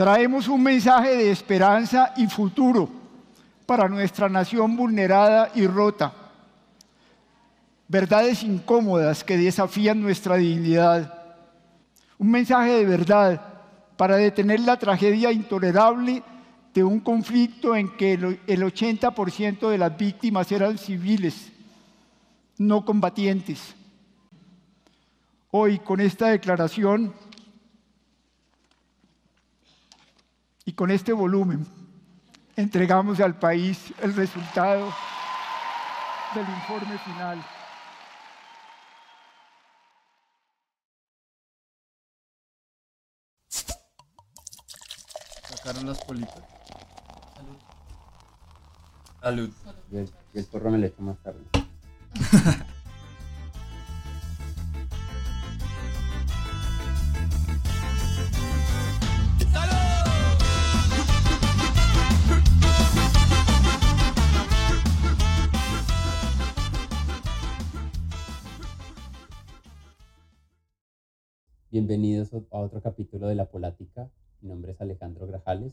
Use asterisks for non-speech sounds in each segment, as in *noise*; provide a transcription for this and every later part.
Traemos un mensaje de esperanza y futuro para nuestra nación vulnerada y rota. Verdades incómodas que desafían nuestra dignidad. Un mensaje de verdad para detener la tragedia intolerable de un conflicto en que el 80% de las víctimas eran civiles, no combatientes. Hoy, con esta declaración y con este volumen, entregamos al país el resultado del informe final. Sacaron las politas. Salud. Y el, y el porro me le echo más tarde. *laughs* Bienvenidos a otro capítulo de La Polática. Mi nombre es Alejandro Grajales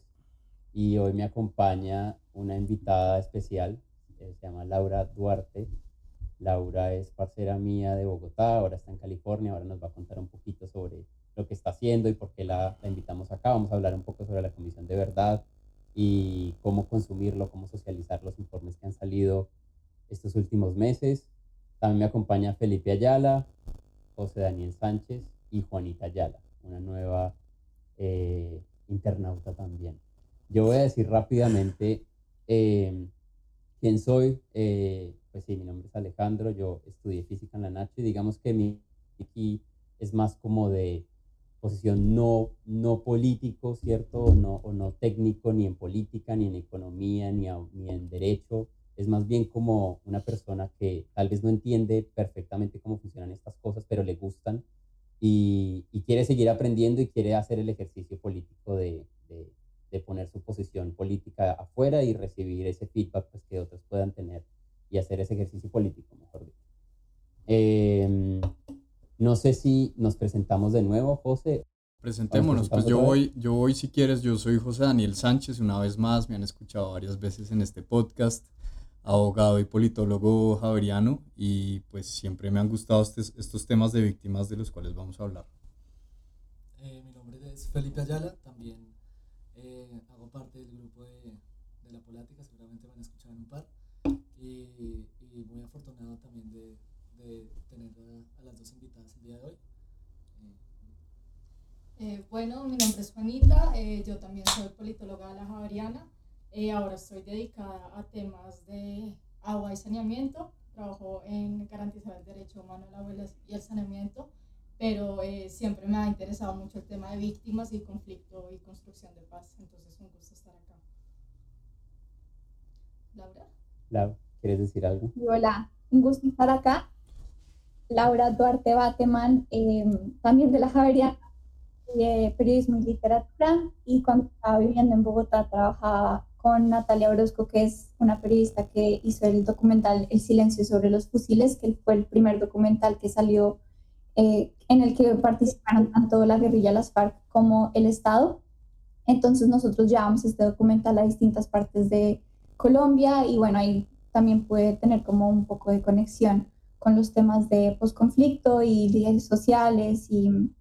y hoy me acompaña una invitada especial, eh, se llama Laura Duarte. Laura es parcera mía de Bogotá, ahora está en California, ahora nos va a contar un poquito sobre lo que está haciendo y por qué la, la invitamos acá. Vamos a hablar un poco sobre la Comisión de Verdad y cómo consumirlo, cómo socializar los informes que han salido estos últimos meses. También me acompaña Felipe Ayala, José Daniel Sánchez y Juanita Ayala, una nueva eh, internauta también. Yo voy a decir rápidamente eh, quién soy. Eh, pues sí, mi nombre es Alejandro, yo estudié física en la Nacho y digamos que mi aquí es más como de posición no, no político, ¿cierto? O no, o no técnico, ni en política, ni en economía, ni, a- ni en derecho. Es más bien como una persona que tal vez no entiende perfectamente cómo funcionan estas cosas, pero le gustan y, y quiere seguir aprendiendo y quiere hacer el ejercicio político de, de, de poner su posición política afuera y recibir ese feedback pues, que otros puedan tener y hacer ese ejercicio político, mejor dicho. Em, no sé si nos presentamos de nuevo, José. Presentémonos, pues yo voy, yo voy si quieres, yo soy José Daniel Sánchez, una vez más, me han escuchado varias veces en este podcast, abogado y politólogo javeriano, y pues siempre me han gustado estes- estos temas de víctimas de los cuales vamos a hablar. Eh, mi nombre es Felipe Ayala, también eh, hago parte del grupo de, de La Polática, seguramente me han escuchado en un par, y, y muy afortunado también de, de tener a, a las dos invitadas el día de hoy. Eh, Eh, bueno, mi nombre es Juanita, eh, yo también soy politóloga de la Javeriana. Eh, ahora estoy dedicada a temas de agua y saneamiento. Trabajo en garantizar el derecho humano al agua y el saneamiento, pero eh, siempre me ha interesado mucho el tema de víctimas y conflicto y construcción de paz. Entonces, un gusto estar acá. Laura. Lau, ¿quieres decir algo? Hola, un gusto estar acá. Laura Duarte Bateman, eh, también de la Javeriana, de periodismo y literatura, y cuando estaba viviendo en Bogotá trabajaba con Natalia Orozco, que es una periodista que hizo el documental El silencio sobre los fusiles, que fue el primer documental que salió eh, en el que participaron tanto la guerrilla, las FARC, como el Estado. Entonces nosotros llevamos este documental a distintas partes de Colombia y bueno, ahí también puede tener como un poco de conexión con los temas de posconflicto y líderes sociales y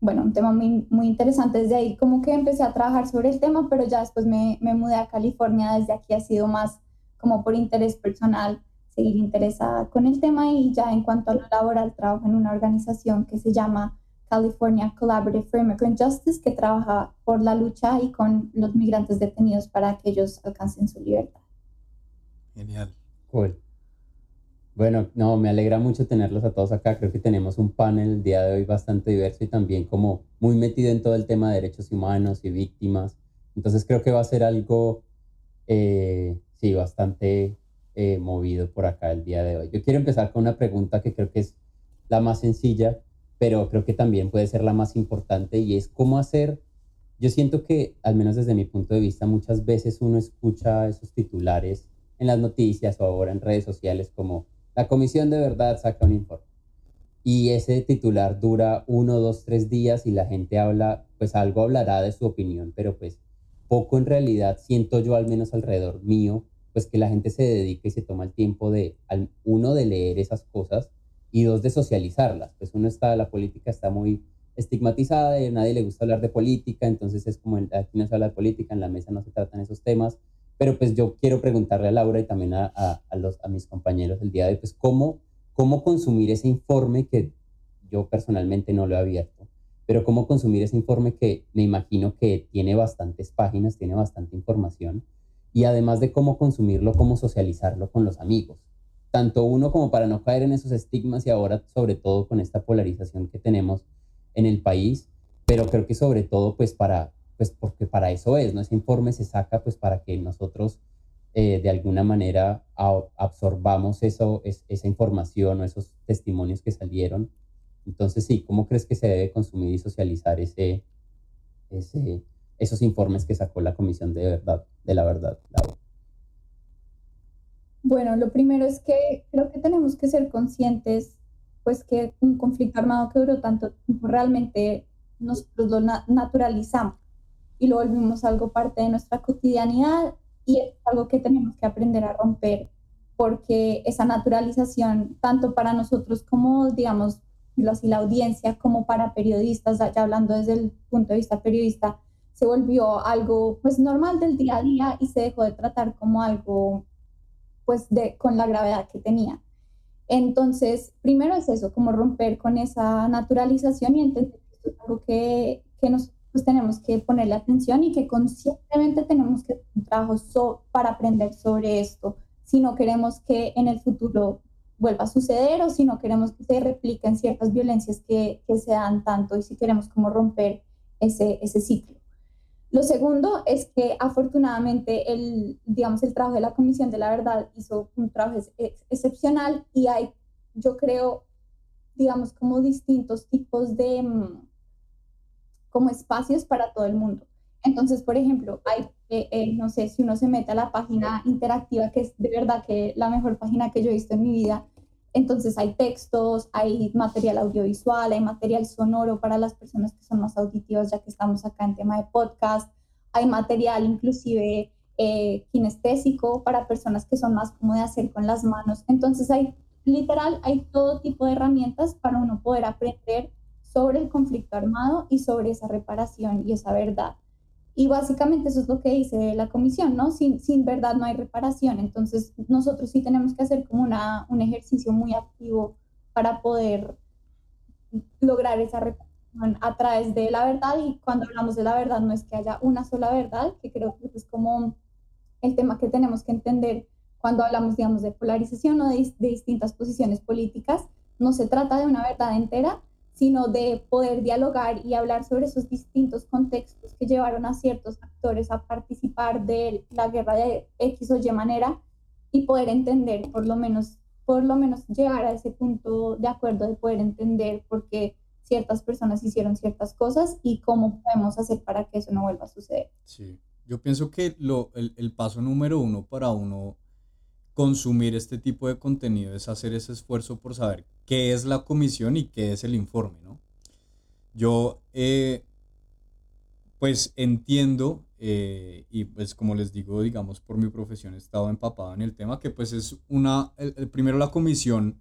bueno, un tema muy, muy interesante. Desde ahí como que empecé a trabajar sobre el tema, pero ya después me, me mudé a California. Desde aquí ha sido más como por interés personal, seguir interesada con el tema y ya en cuanto a lo laboral, trabajo en una organización que se llama California Collaborative for Immigrant Justice, que trabaja por la lucha y con los migrantes detenidos para que ellos alcancen su libertad. Genial. Cool. Bueno, no, me alegra mucho tenerlos a todos acá. Creo que tenemos un panel el día de hoy bastante diverso y también como muy metido en todo el tema de derechos humanos y víctimas. Entonces creo que va a ser algo, eh, sí, bastante eh, movido por acá el día de hoy. Yo quiero empezar con una pregunta que creo que es la más sencilla, pero creo que también puede ser la más importante y es cómo hacer, yo siento que, al menos desde mi punto de vista, muchas veces uno escucha esos titulares en las noticias o ahora en redes sociales como la Comisión de Verdad saca un informe. Y ese titular dura uno, dos, tres días y la gente habla pues algo hablará de su opinión, pero pues poco en realidad siento yo al menos alrededor mío, pues que la gente se dedica y se toma el tiempo de, uno, de leer esas cosas y dos, de socializarlas. Pues uno está, la política está muy estigmatizada y a nadie le gusta hablar de política, entonces es como aquí no se habla política, en la mesa no se tratan esos temas, pero pues yo quiero preguntarle a Laura y también a, a, los, mis compañeros el día de hoy, pues cómo, cómo consumir ese informe que yo personalmente no lo he abierto, pero cómo consumir ese informe que me imagino que tiene bastantes páginas, tiene bastante información, y además de cómo consumirlo, cómo socializarlo con los amigos. Tanto uno como para no caer en esos estigmas y ahora sobre todo con esta polarización que tenemos en el país, pero creo que sobre todo pues para, pues porque para eso es, ¿no? Ese informe se saca pues para que nosotros eh, de alguna manera absorbamos eso, esa información o esos testimonios que salieron. Entonces sí, ¿cómo crees que se debe consumir y socializar ese, ese, esos informes que sacó la Comisión de, verdad, de la Verdad, Bueno, lo primero es que creo que tenemos que ser conscientes pues que un conflicto armado que duró tanto tiempo realmente nosotros lo naturalizamos y lo volvimos algo parte de nuestra cotidianidad y es algo que tenemos que aprender a romper porque esa naturalización, tanto para nosotros como, digamos, así, la audiencia, como para periodistas, ya hablando desde el punto de vista periodista, se volvió algo pues normal del día a día y se dejó de tratar como algo pues de, con la gravedad que tenía. Entonces, primero es eso, como romper con esa naturalización y entender que esto es algo que, que nosotros pues, tenemos que ponerle atención y que conscientemente tenemos que hacer un trabajo para aprender sobre esto si no queremos que en el futuro vuelva a suceder o si no queremos que se repliquen ciertas violencias que, que se dan tanto y si queremos como romper ese, ese ciclo. Lo segundo es que afortunadamente el, digamos, el trabajo de la Comisión de la Verdad hizo un trabajo excepcional y hay, yo creo, digamos, como distintos tipos de mm, como espacios para todo el mundo. Entonces, por ejemplo, hay, eh, eh, no sé, si uno se mete a la página interactiva, que es de verdad que la mejor página que yo he visto en mi vida, entonces hay textos, hay material audiovisual, hay material sonoro para las personas que son más auditivas, ya que estamos acá en tema de podcast, hay material inclusive eh, kinestésico para personas que son más como de hacer con las manos. Entonces hay literal, hay todo tipo de herramientas para uno poder aprender sobre el conflicto armado y sobre esa reparación y esa verdad. Y básicamente eso es lo que dice la comisión, ¿no? Sin, sin verdad no hay reparación. Entonces nosotros sí tenemos que hacer como una, un ejercicio muy activo para poder lograr esa reparación a través de la verdad. Y cuando hablamos de la verdad no es que haya una sola verdad, que creo que es como el tema que tenemos que entender cuando hablamos, digamos, de polarización o de, de distintas posiciones políticas. No se trata de una verdad entera, sino de poder dialogar y hablar sobre esos distintos contextos que llevaron a ciertos actores a participar de la guerra de X o Y manera y poder entender, por lo menos, por lo menos llegar a ese punto de acuerdo de poder entender por qué ciertas personas hicieron ciertas cosas y cómo podemos hacer para que eso no vuelva a suceder. Sí, yo pienso que lo, el, el paso número uno para uno consumir este tipo de contenido es hacer ese esfuerzo por saber qué es la comisión y qué es el informe, ¿no? Yo, eh, pues entiendo, eh, y pues como les digo, digamos, por mi profesión he estado empapado en el tema, que pues es una, el, primero la comisión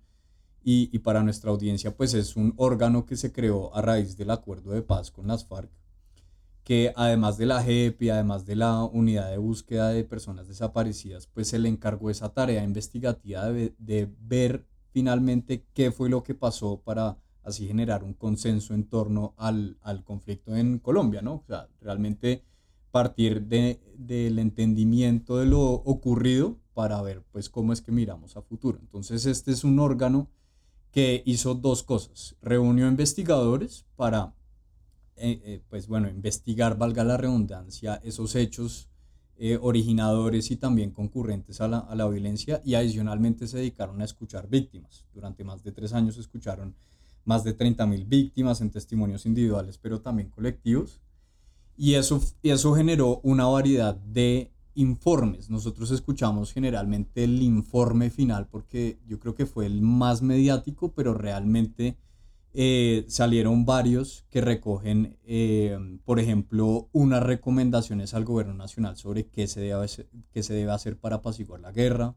y, y, para nuestra audiencia pues es un órgano que se creó a raíz del acuerdo de paz con las FARC que además de la JEP y además de la unidad de búsqueda de personas desaparecidas, pues se le encargó esa tarea investigativa de, ver finalmente qué fue lo que pasó para así generar un consenso en torno al, conflicto en Colombia, ¿no? O sea, realmente partir de, del entendimiento de lo ocurrido para ver pues cómo es que miramos a futuro. Entonces este es un órgano que hizo dos cosas. Reunió investigadores para eh, eh, pues bueno, investigar, valga la redundancia, esos hechos eh, originadores y también concurrentes a la, a la, violencia y adicionalmente se dedicaron a escuchar víctimas. Durante más de tres años escucharon más de 30.000 víctimas en testimonios individuales, pero también colectivos. Y eso, y eso generó una variedad de informes. Nosotros escuchamos generalmente el informe final porque yo creo que fue el más mediático, pero realmente eh, salieron varios que recogen, eh, por ejemplo, unas recomendaciones al gobierno nacional sobre qué se, debe hacer, qué se debe hacer para apaciguar la guerra,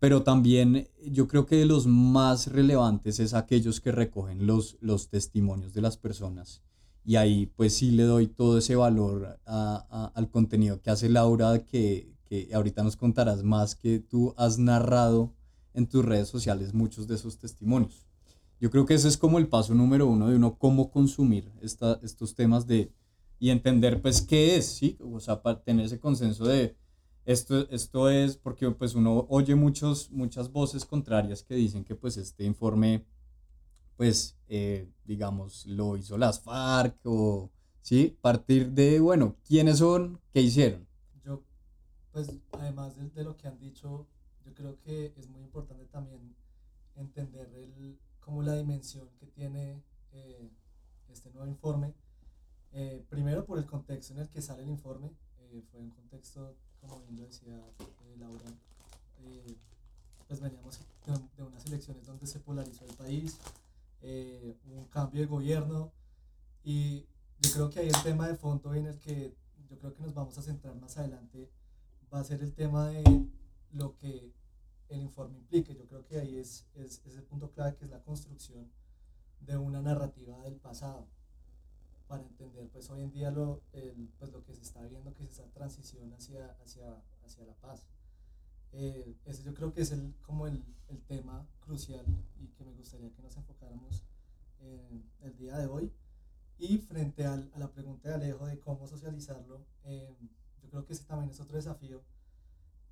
pero también yo creo que de los más relevantes es aquellos que recogen los, los testimonios de las personas. Y ahí pues sí le doy todo ese valor al contenido que hace Laura, que, que ahorita nos contarás más, que tú has narrado en tus redes sociales muchos de esos testimonios. Yo creo que ese es como el paso número uno de uno, cómo consumir esta, estos temas de, y entender pues qué es, ¿sí? O sea, para tener ese consenso de esto, esto es, porque pues uno oye muchos, muchas voces contrarias que dicen que pues este informe, pues, eh, digamos, lo hizo las FARC o, ¿sí? Partir de, bueno, ¿quiénes son? ¿Qué hicieron? Yo, pues, además de, de lo que han dicho, yo creo que es muy importante también entender el, como la dimensión que tiene eh, este nuevo informe. Eh, primero por el contexto en el que sale el informe, eh, fue un contexto, como bien lo decía Laura, pues veníamos de, unas elecciones donde se polarizó el país, un cambio de gobierno y yo creo que ahí el tema de fondo en el que yo creo que nos vamos a centrar más adelante va a ser el tema de lo que el informe implique. Yo creo que ahí es, es, ese punto clave que es la construcción de una narrativa del pasado para entender pues hoy en día lo, pues, lo que se está viendo, que es esa transición hacia, hacia, hacia la paz. Eh, ese yo creo que es el, como el, el, tema crucial y que me gustaría que nos enfocáramos en el día de hoy. Y frente al, a la pregunta de Alejo de cómo socializarlo, eh, yo creo que ese también es otro desafío,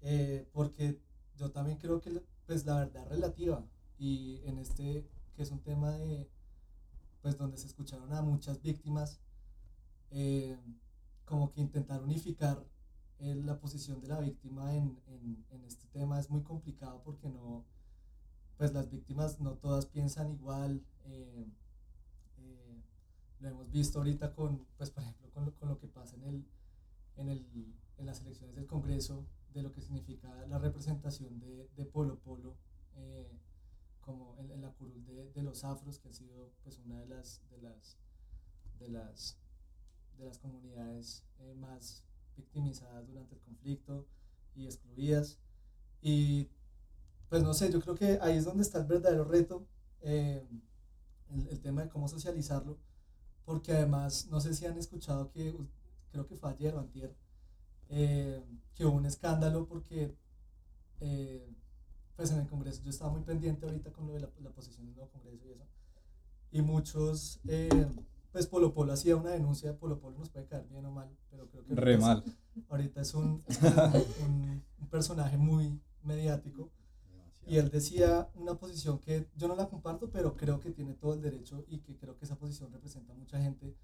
eh, porque yo también creo que pues la verdad relativa y en este que es un tema de pues donde se escucharon a muchas víctimas eh, como que intentar unificar eh, la posición de la víctima en, en, en, este tema es muy complicado porque no pues las víctimas no todas piensan igual eh, lo hemos visto ahorita con pues por ejemplo con lo, con lo que pasa en el, en, el, en las elecciones del Congreso de lo que significa la representación de, de Polo Polo eh, como en, la curul de, de, los afros, que ha sido pues una de las, de las, de las, de las comunidades eh, más victimizadas durante el conflicto y excluidas. Y pues no sé, yo creo que ahí es donde está el verdadero reto, eh, el, el, tema de cómo socializarlo, porque además, no sé si han escuchado que, creo que fue ayer o antier, eh, que hubo un escándalo porque eh, pues en el Congreso yo estaba muy pendiente ahorita con lo de la, la posición del nuevo Congreso y eso y muchos eh, pues Polo Polo hacía una denuncia Polo Polo nos puede caer bien o mal pero creo que Re mal. ahorita es un, un, un, personaje muy mediático y él decía una posición que yo no la comparto pero creo que tiene todo el derecho y que creo que esa posición representa a mucha gente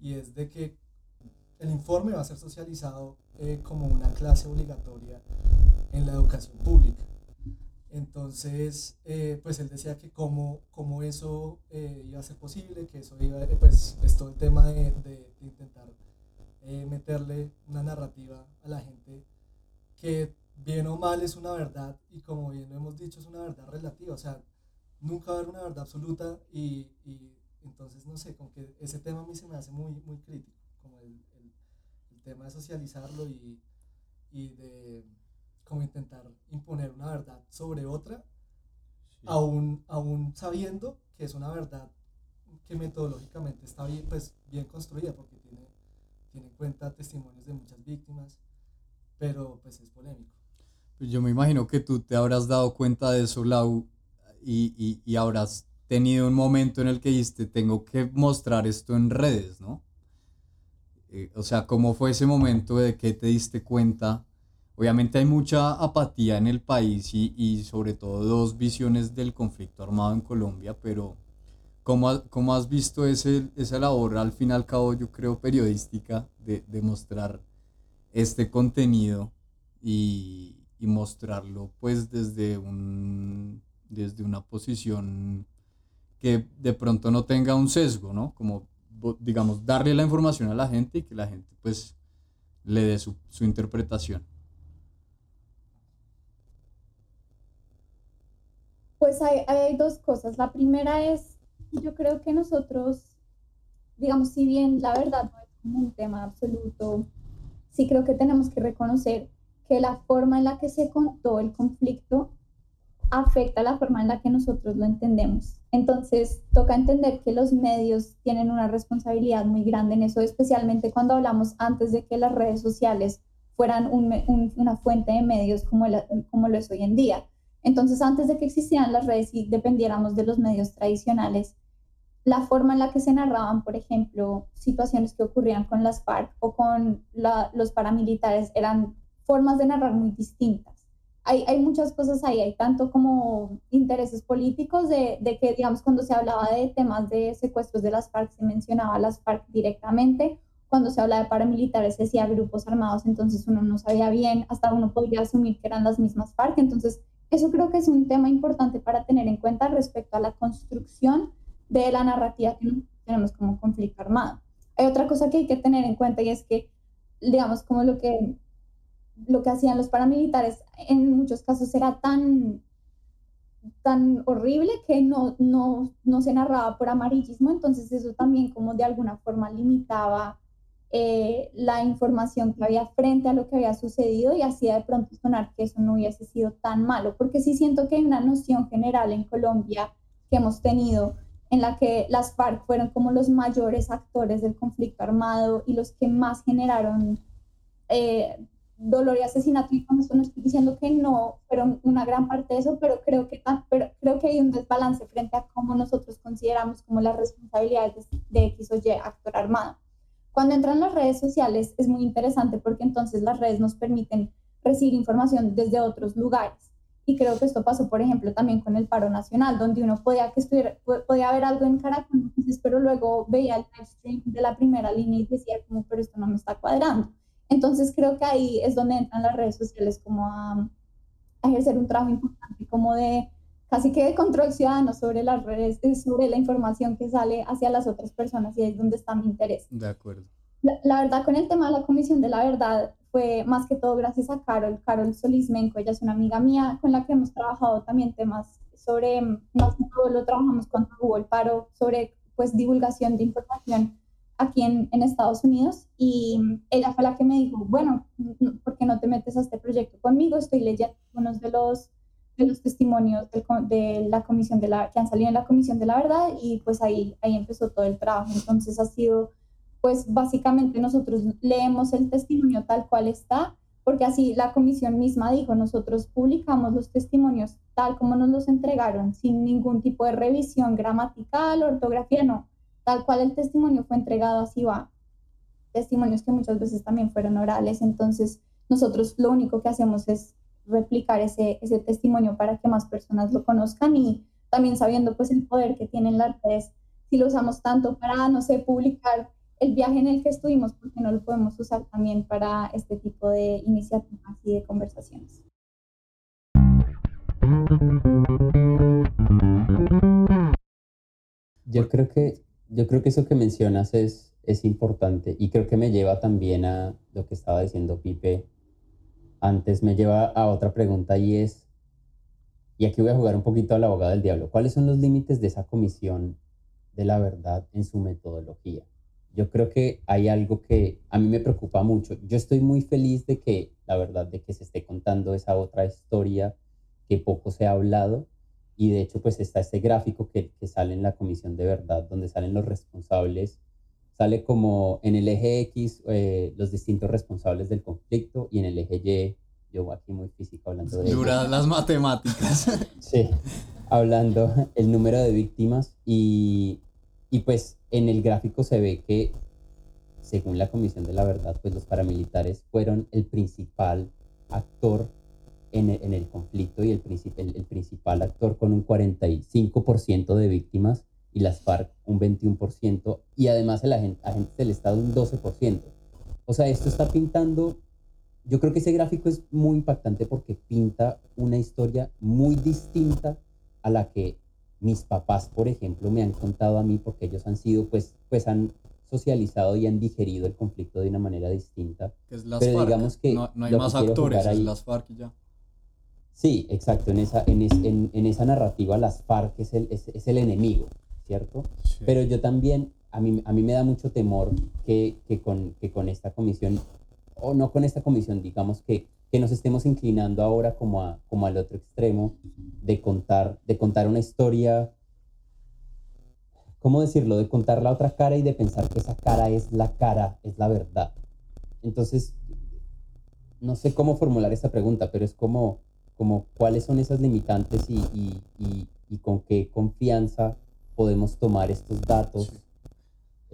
y es de que el informe va a ser socializado eh, como una clase obligatoria en la educación pública. Entonces, eh, pues él decía que cómo, cómo eso eh, iba a ser posible, que eso iba, pues es todo el tema de, de, de intentar meterle una narrativa a la gente que bien o mal es una verdad y como bien lo hemos dicho es una verdad relativa, o sea, nunca va a haber una verdad absoluta y, y entonces no sé, como que ese tema a mí se me hace muy, muy crítico, como el, tema de socializarlo y, y de como intentar imponer una verdad sobre otra, sí. aún, aún sabiendo que es una verdad que metodológicamente está bien, pues, bien construida porque tiene, tiene en cuenta testimonios de muchas víctimas, pero pues es polémico. Pues yo me imagino que tú te habrás dado cuenta de eso, Lau, y, y, y habrás tenido un momento en el que dijiste, tengo que mostrar esto en redes, ¿no? Eh, o sea, ¿cómo fue ese momento de que te diste cuenta? Obviamente hay mucha apatía en el país y, y sobre todo dos visiones del conflicto armado en Colombia, pero ¿cómo, cómo has visto ese, esa labor, al fin y al cabo, yo creo, periodística, de, de mostrar este contenido y, y, mostrarlo pues desde, un, desde una posición que de pronto no tenga un sesgo, ¿no? Como digamos, darle la información a la gente y que la gente pues le dé su, su interpretación. Pues hay, hay, dos cosas. La primera es yo creo que nosotros, digamos, si bien la verdad no es como un tema absoluto, sí creo que tenemos que reconocer que la forma en la que se contó el conflicto afecta la forma en la que nosotros lo entendemos. Entonces, toca entender que los medios tienen una responsabilidad muy grande en eso, especialmente cuando hablamos antes de que las redes sociales fueran una fuente de medios como, como lo es hoy en día. Entonces, antes de que existieran las redes y dependiéramos de los medios tradicionales, la forma en la que se narraban, por ejemplo, situaciones que ocurrían con las FARC o con los paramilitares eran formas de narrar muy distintas hay, hay, muchas cosas ahí, hay tanto como intereses políticos de, de, que, digamos, cuando se hablaba de temas de secuestros de las FARC, se mencionaba las FARC directamente, cuando se habla de paramilitares se decía grupos armados, entonces uno no sabía bien, hasta uno podría asumir que eran las mismas FARC, entonces eso creo que es un tema importante para tener en cuenta respecto a la construcción de la narrativa que tenemos como conflicto armado. Hay otra cosa que hay que tener en cuenta y es que, digamos, como lo que lo que hacían los paramilitares en muchos casos era tan, tan horrible que no, no, no se narraba por amarillismo, entonces eso también como de alguna forma limitaba eh, la información que había frente a lo que había sucedido y hacía de pronto sonar que eso no hubiese sido tan malo, porque sí siento que hay una noción general en Colombia que hemos tenido en la que las FARC fueron como los mayores actores del conflicto armado y los que más generaron eh, dolor y asesinato, y con esto no estoy diciendo que no fueron una gran parte de eso, pero creo que, pero creo que hay un desbalance frente a cómo nosotros consideramos como las responsabilidades de X o Y actor armado. Cuando entran las redes sociales es muy interesante porque entonces las redes nos permiten recibir información desde otros lugares. Y creo que esto pasó, por ejemplo, también con el paro nacional, donde uno podía, que estuviera, podía ver algo en Caracol, pero luego veía el live stream de la primera línea y decía como, pero esto no me está cuadrando. Entonces creo que ahí es donde entran las redes sociales como a, ejercer un trabajo importante como de casi que de control ciudadano sobre las redes, eh, sobre la información que sale hacia las otras personas y es donde está mi interés. De acuerdo. La, verdad con el tema de la Comisión de la Verdad fue más que todo gracias a Carol, Carol Solís Menco, ella es una amiga mía con la que hemos trabajado también temas sobre, más que todo lo trabajamos hubo el paro, sobre pues divulgación de información aquí en, en, Estados Unidos y ella fue la que me dijo, bueno, ¿por qué no te metes a este proyecto conmigo? Estoy leyendo unos de los, de los testimonios de, la comisión de la, que han salido en la comisión de la verdad y pues ahí, ahí empezó todo el trabajo. Entonces ha sido, pues básicamente nosotros leemos el testimonio tal cual está, porque así la comisión misma dijo, nosotros publicamos los testimonios tal como nos los entregaron, sin ningún tipo de revisión gramatical, ortografía, no tal cual el testimonio fue entregado, así va. Testimonios que muchas veces también fueron orales, entonces nosotros lo único que hacemos es replicar ese, ese testimonio para que más personas lo conozcan y también sabiendo pues el poder que tienen las redes, si lo usamos tanto para, no sé, publicar el viaje en el que estuvimos, porque no lo podemos usar también para este tipo de iniciativas y de conversaciones. Yo creo que yo creo que eso que mencionas es, es importante y creo que me lleva también a lo que estaba diciendo Pipe antes, me lleva a otra pregunta y es, y aquí voy a jugar un poquito al abogado del diablo, ¿cuáles son los límites de esa comisión de la verdad en su metodología? Yo creo que hay algo que a mí me preocupa mucho. Yo estoy muy feliz de que, la verdad, de que se esté contando esa otra historia que poco se ha hablado, y de hecho, pues está este gráfico que, que, sale en la Comisión de Verdad, donde salen los responsables. Sale como en el eje X eh, los distintos responsables del conflicto y en el eje Y, yo aquí muy físico hablando de... Duras las matemáticas. *laughs* sí, hablando el número de víctimas y, y pues en el gráfico se ve que según la Comisión de la Verdad, pues los paramilitares fueron el principal actor en el, en el conflicto y el, el, el, principal actor con un 45% de víctimas y las FARC un 21% y además el agente, agentes del Estado un 12%. O sea, esto está pintando, yo creo que ese gráfico es muy impactante porque pinta una historia muy distinta a la que mis papás, por ejemplo, me han contado a mí porque ellos han sido, pues, pues han socializado y han digerido el conflicto de una manera distinta. es las Pero digamos que no, hay más actores, es las FARC y ya. Sí, exacto. En esa, en, en, esa narrativa, las FARC es el, es, el enemigo. ¿cierto? Sí. Pero yo también, a mí, a mí me da mucho temor que, que, con, que con esta comisión, o no con esta comisión, digamos que, que nos estemos inclinando ahora como, a, como al otro extremo de contar, de contar una historia, ¿cómo decirlo? De contar la otra cara y de pensar que esa cara es la cara, es la verdad. Entonces, no sé cómo formular esta pregunta, pero es como, como cuáles son esas limitantes y, y, y, y con qué confianza podemos tomar estos datos Sí.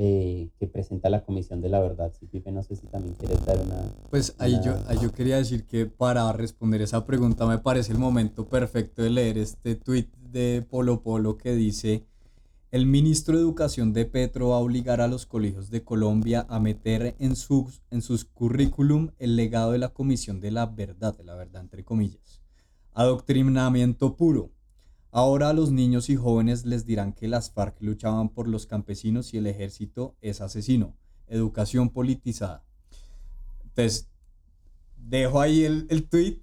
eh, que presenta la Comisión de la Verdad. Sí, Pipe, no sé si también quieres dar una... Pues ahí yo, Una- ahí yo quería decir que para responder esa pregunta me parece el momento perfecto de leer este tweet de Polo Polo que dice, el ministro de Educación de Petro va a obligar a los colegios de Colombia a meter en sus, en sus currículum el legado de la Comisión de la Verdad, de la verdad entre comillas. Adoctrinamiento puro. Ahora a los niños y jóvenes les dirán que las FARC luchaban por los campesinos y el ejército es asesino. Educación politizada. Entonces, dejo ahí el, el tweet,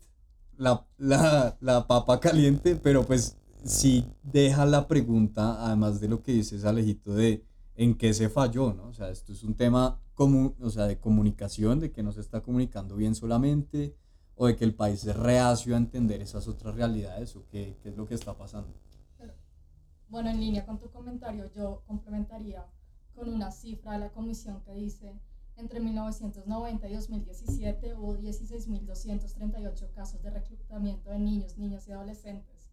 la, la, la papa caliente, pero pues sí deja la pregunta, además de lo que dices Alejito, de en qué se falló, ¿no? O sea, esto es un tema común, o sea, de comunicación, de que no se está comunicando bien solamente, o de que el país es reacio a entender esas otras realidades, o qué, qué es lo que está pasando. Bueno, en línea con tu comentario, yo complementaría con una cifra de la comisión que dice, entre 1990 y 2017 hubo 16.238 casos de reclutamiento de niños, niñas y adolescentes.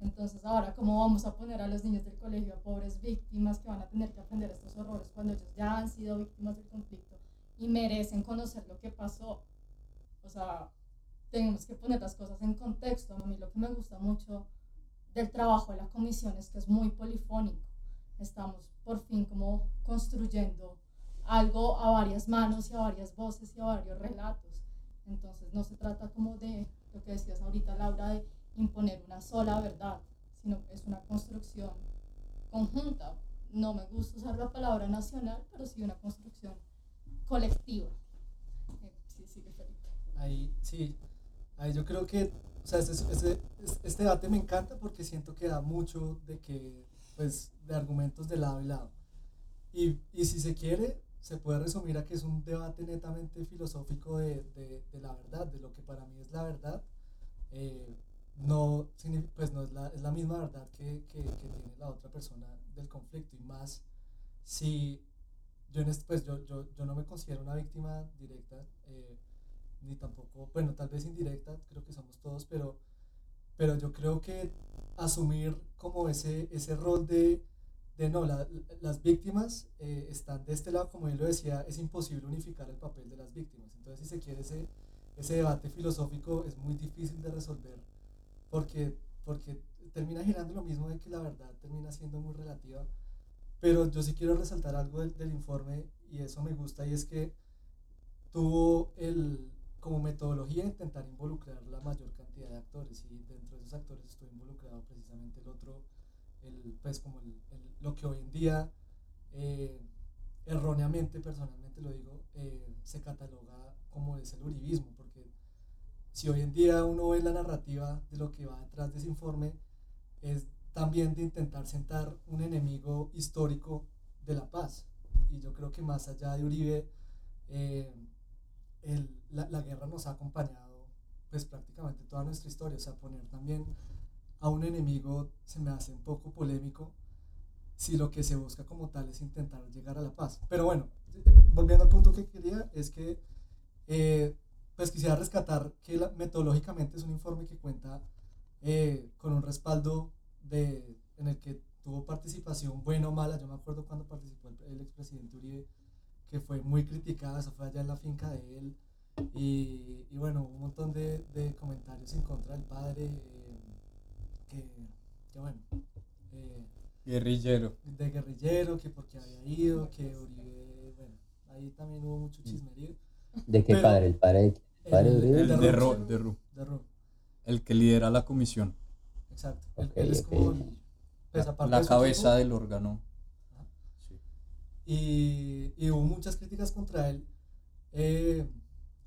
Entonces, ahora, ¿cómo vamos a poner a los niños del colegio a pobres víctimas que van a tener que aprender estos horrores cuando ellos ya han sido víctimas del conflicto y merecen conocer lo que pasó? O sea, tenemos que poner las cosas en contexto. A mí lo que me gusta mucho del trabajo de la comisión es que es muy polifónico. Estamos por fin como construyendo algo a varias manos y a varias voces y a varios relatos. Entonces no se trata como de lo que decías ahorita, Laura, de imponer una sola verdad, sino que es una construcción conjunta. No me gusta usar la palabra nacional, pero sí una construcción colectiva. Eh, sí, Felipe. Ahí, sí, ahí yo creo que, o sea, este, este, este debate me encanta porque siento que da mucho de que, pues, de argumentos de lado y lado. Y, y si se quiere, se puede resumir a que es un debate netamente filosófico de, de, de la verdad, de lo que para mí es la verdad. Eh, no, pues no es la, es la misma verdad que, que, que tiene la otra persona del conflicto y más si yo, en este, pues yo, yo, yo no me considero una víctima directa, eh, ni tampoco, bueno, tal vez indirecta, creo que somos todos, pero, pero yo creo que asumir como ese, ese rol de, de no, la- las víctimas eh, están de este lado, como él lo decía, es imposible unificar el papel de las víctimas. Entonces, si se quiere ese, ese debate filosófico, es muy difícil de resolver porque, porque termina girando lo mismo de que la verdad termina siendo muy relativa. Pero yo sí quiero resaltar algo del, del informe y eso me gusta y es que tuvo el, como metodología intentar involucrar la mayor cantidad de actores y dentro de esos actores estuvo involucrado precisamente el otro, el, pues como el, lo que hoy en día eh, erróneamente, personalmente lo digo, eh, se cataloga como es el uribismo, porque si hoy en día uno ve la narrativa de lo que va detrás de ese informe, es también de intentar sentar un enemigo histórico de la paz. Y yo creo que más allá de Uribe, eh, el- la, la guerra nos ha acompañado pues prácticamente toda nuestra historia. O sea, poner también a un enemigo se me hace un poco polémico si lo que se busca como tal es intentar llegar a la paz. Pero bueno, volviendo al punto que quería, es que eh, pues quisiera rescatar que la- metodológicamente es un informe que cuenta eh, con un respaldo de, en el que tuvo participación buena o mala. Yo me acuerdo cuando participó el, el expresidente Uribe, que fue muy criticada, eso fue allá en la finca de él. Y, y bueno, hubo un montón de, de comentarios en contra del padre, eh, que, que bueno, eh, Guerrillero. de guerrillero, que porque había ido, que Uribe, bueno, ahí también hubo mucho chismerío. ¿De qué Pero- padre? ¿El padre de, el padre de El- Uribe? El de de Ru. Ru, de Ru. De Ru, El que lidera la comisión. exacto. Él, Ok, él es como pues, La cabeza del órgano. Y, y hubo muchas críticas contra él, eh,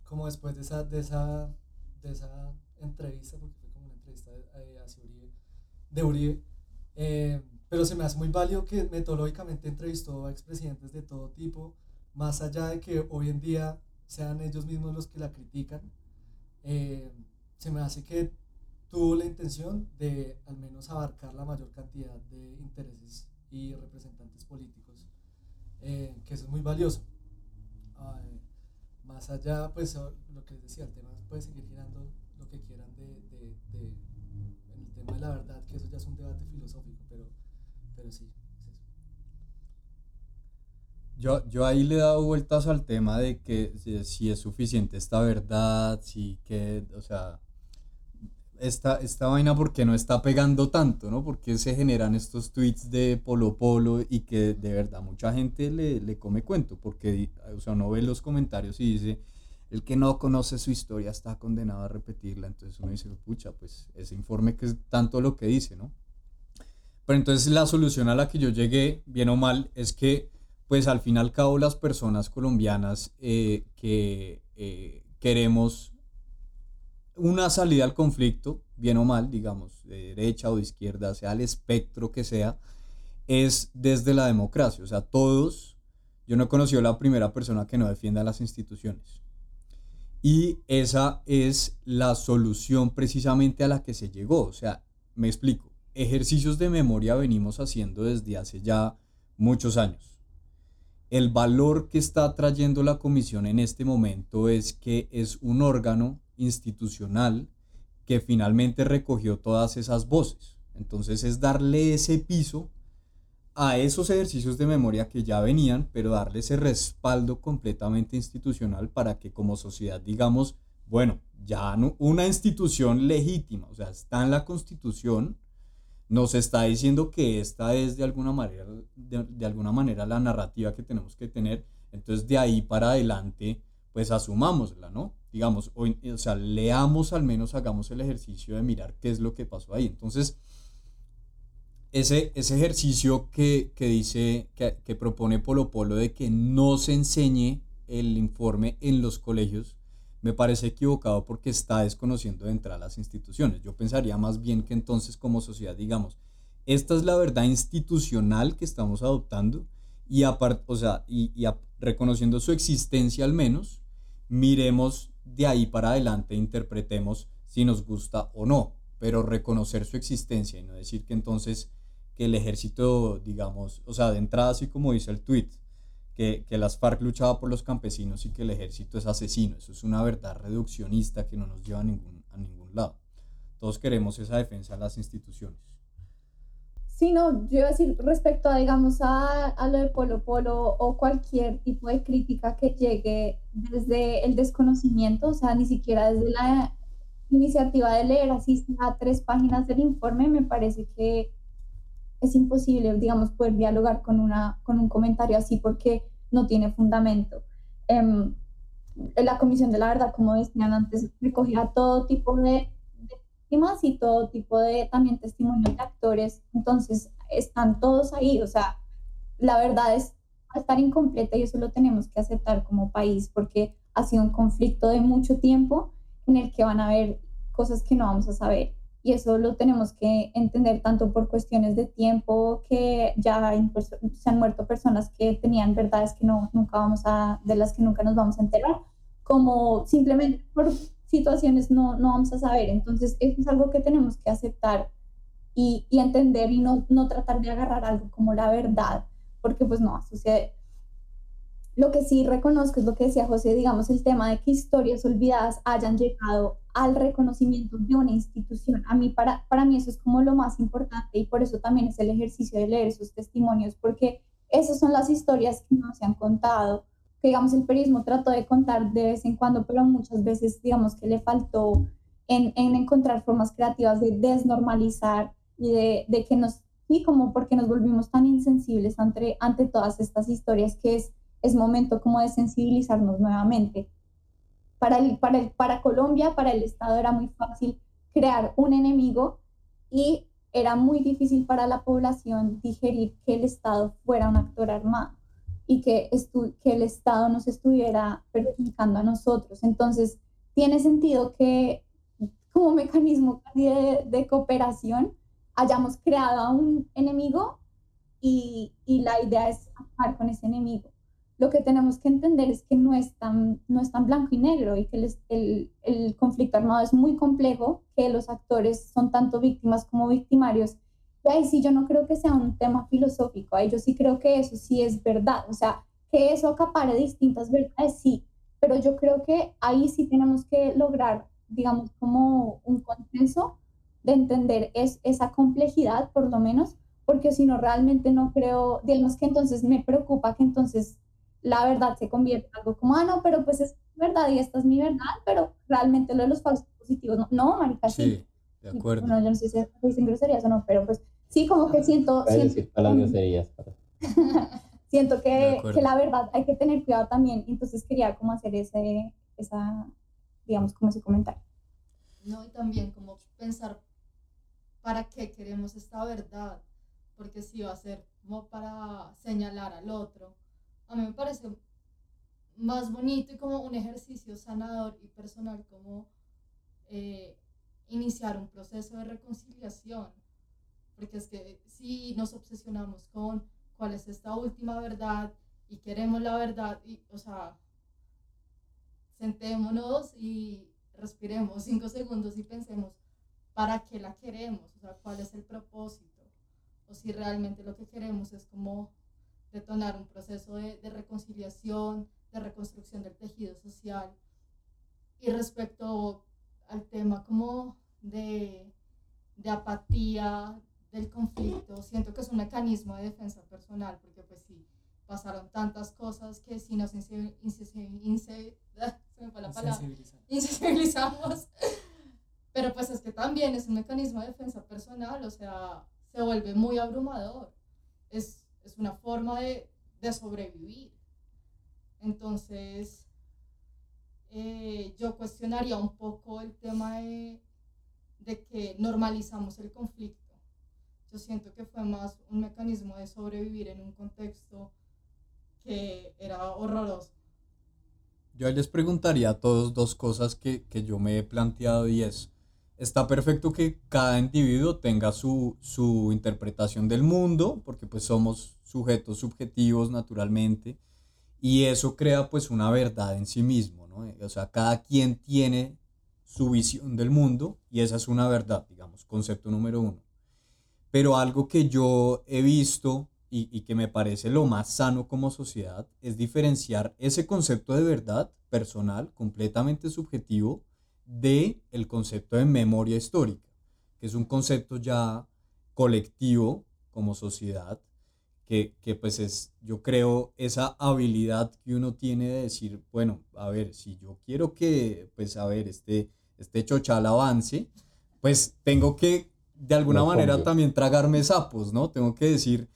como después de esa, de esa, de esa entrevista, porque fue como una entrevista eh, hacia Uribe, de Uribe, eh, pero se me hace muy válido que metodológicamente entrevistó a expresidentes de todo tipo, más allá de que hoy en día sean ellos mismos los que la critican, eh, se me hace que tuvo la intención de al menos abarcar la mayor cantidad de intereses y representantes políticos, eh, que eso es muy valioso. más allá, pues lo que decía, el tema puede seguir girando lo que quieran de, de, de, el tema de la verdad, que eso ya es un debate filosófico, pero, pero sí. Yo, yo ahí le he dado vueltas al tema de que si, es suficiente esta verdad, si que, o sea, esta, esta vaina porque no está pegando tanto, ¿no? Porque se generan estos tweets de Polo Polo y que de verdad mucha gente le, le come cuento, porque, o sea, uno ve los comentarios y dice, el que no conoce su historia está condenado a repetirla, entonces uno dice, pucha, pues ese informe que es tanto lo que dice, ¿no? Pero entonces la solución a la que yo llegué, bien o mal, es que pues al fin y al cabo las personas colombianas eh, que eh, queremos una salida al conflicto, bien o mal, digamos, de derecha o de izquierda, sea el espectro que sea, es desde la democracia. O sea, todos, yo no he conocido la primera persona que no defienda las instituciones. Y esa es la solución precisamente a la que se llegó. O sea, me explico, ejercicios de memoria venimos haciendo desde hace ya muchos años el valor que está trayendo la comisión en este momento es que es un órgano institucional que finalmente recogió todas esas voces. Entonces es darle ese piso a esos ejercicios de memoria que ya venían, pero darle ese respaldo completamente institucional para que como sociedad digamos, bueno, ya una institución legítima, o sea, está en la constitución, nos está diciendo que esta es de alguna manera, de, alguna manera la narrativa que tenemos que tener. Entonces de ahí para adelante, pues asumámosla, ¿no? Digamos, o, sea, leamos al menos, hagamos el ejercicio de mirar qué es lo que pasó ahí. Entonces, ese, ese ejercicio que, que dice, que, propone Polo Polo de que no se enseñe el informe en los colegios, me parece equivocado porque está desconociendo de entrada las instituciones. Yo pensaría más bien que entonces como sociedad digamos, esta es la verdad institucional que estamos adoptando y, o sea, y, reconociendo su existencia al menos, miremos de ahí para adelante, interpretemos si nos gusta o no, pero reconocer su existencia y no decir que entonces que el ejército, digamos, o sea, de entrada, así como dice el tweet, que, las FARC luchaba por los campesinos y que el ejército es asesino. Eso es una verdad reduccionista que no nos lleva a ningún, a ningún lado. Todos queremos esa defensa de las instituciones. Sí, no, yo iba a decir respecto a, digamos, a, a, lo de Polo Polo o cualquier tipo de crítica que llegue desde el desconocimiento, o sea, ni siquiera desde la iniciativa de leer así a tres páginas del informe, me parece que es imposible, digamos, poder dialogar con, una, con un comentario así porque no tiene fundamento. Eh, la Comisión de la Verdad, como decían antes, recogía todo tipo de, temas y todo tipo de también testimonios de actores, entonces están todos ahí, o sea, la verdad es estar incompleta y eso lo tenemos que aceptar como país porque ha sido un conflicto de mucho tiempo en el que van a haber cosas que no vamos a saber. Y eso lo tenemos que entender tanto por cuestiones de tiempo que ya se han muerto personas que tenían verdades que no nunca vamos a de las que nunca nos vamos a enterar como simplemente por situaciones no, no vamos a saber entonces eso es algo que tenemos que aceptar y, y entender y no, no tratar de agarrar algo como la verdad porque pues no sucede lo que sí reconozco es lo que decía José, digamos, el tema de que historias olvidadas hayan llegado al reconocimiento de una institución. A mí, para, para mí eso es como lo más importante y por eso también es el ejercicio de leer esos testimonios, porque esas son las historias que no se han contado, que digamos el periodismo trató de contar de vez en cuando, pero muchas veces digamos que le faltó en, en encontrar formas creativas de desnormalizar y de, de que nos, y como porque nos volvimos tan insensibles ante, ante todas estas historias que es es momento como de sensibilizarnos nuevamente. Para, el, para, el, para Colombia, para el Estado era muy fácil crear un enemigo y era muy difícil para la población digerir que el Estado fuera un actor armado y que, que el Estado nos estuviera perjudicando a nosotros. Entonces, tiene sentido que como mecanismo de, de cooperación hayamos creado a un enemigo y, y la idea es acabar con ese enemigo. Lo que tenemos que entender es que no es tan, no es tan blanco y negro y que el, el, el conflicto armado es muy complejo, que los actores son tanto víctimas como victimarios. Ahí sí yo no creo que sea un tema filosófico, ahí yo sí creo que eso sí es verdad, o sea, que eso acapare distintas verdades, sí, pero yo creo que ahí sí tenemos que lograr, digamos, como un consenso de entender es, esa complejidad, por lo menos, porque si no, realmente no creo, digamos que entonces me preocupa que entonces la verdad se convierta en algo como, ah, no, pero pues es verdad y esta es mi verdad, pero realmente lo de los falsos positivos, no, no marica, sí. de acuerdo. Bueno, yo no sé si dicen groserías o no, pero pues sí, como que siento... Siento decir las pero- siento que, que la verdad hay que tener cuidado también, entonces quería como hacer ese, esa, digamos, como ese comentario. ¿no? Y también como pensar para qué queremos esta verdad, porque si va a ser como para señalar al otro, a mí me parece más bonito y como un ejercicio sanador y personal como eh, iniciar un proceso de reconciliación, porque es que si nos obsesionamos con cuál es esta última verdad y queremos la verdad, y, o sea, sentémonos y respiremos cinco segundos y pensemos para qué la queremos, o sea, cuál es el propósito, o si realmente lo que queremos es como detonar un proceso de, de reconciliación, de reconstrucción del tejido social. Y respecto al tema como de, de apatía, del conflicto, siento que es un mecanismo de defensa personal, porque pues sí, pasaron tantas cosas que si nos insensibilizamos. Pero pues es que también es un mecanismo de defensa personal, o sea, se vuelve muy abrumador. Es, es una forma de, de sobrevivir. Entonces, eh, yo cuestionaría un poco el tema de, de que normalizamos el conflicto. Yo siento que fue más un mecanismo de sobrevivir en un contexto que era horroroso. Yo les preguntaría a todos dos cosas que, que yo me he planteado y es, está perfecto que cada individuo tenga su, su interpretación del mundo, porque pues somos sujetos subjetivos naturalmente, y eso crea pues una verdad en sí mismo, ¿no? O sea, cada quien tiene su visión del mundo y esa es una verdad, digamos, concepto número uno. Pero algo que yo he visto y, y que me parece lo más sano como sociedad es diferenciar ese concepto de verdad personal, completamente subjetivo, de el concepto de memoria histórica, que es un concepto ya colectivo como sociedad, que, que pues es, yo creo, esa habilidad que uno tiene de decir, bueno, a ver, si yo quiero que, pues a ver, este, este chochal avance, pues tengo que de alguna manera cambio. también tragarme sapos, ¿no? Tengo que decir,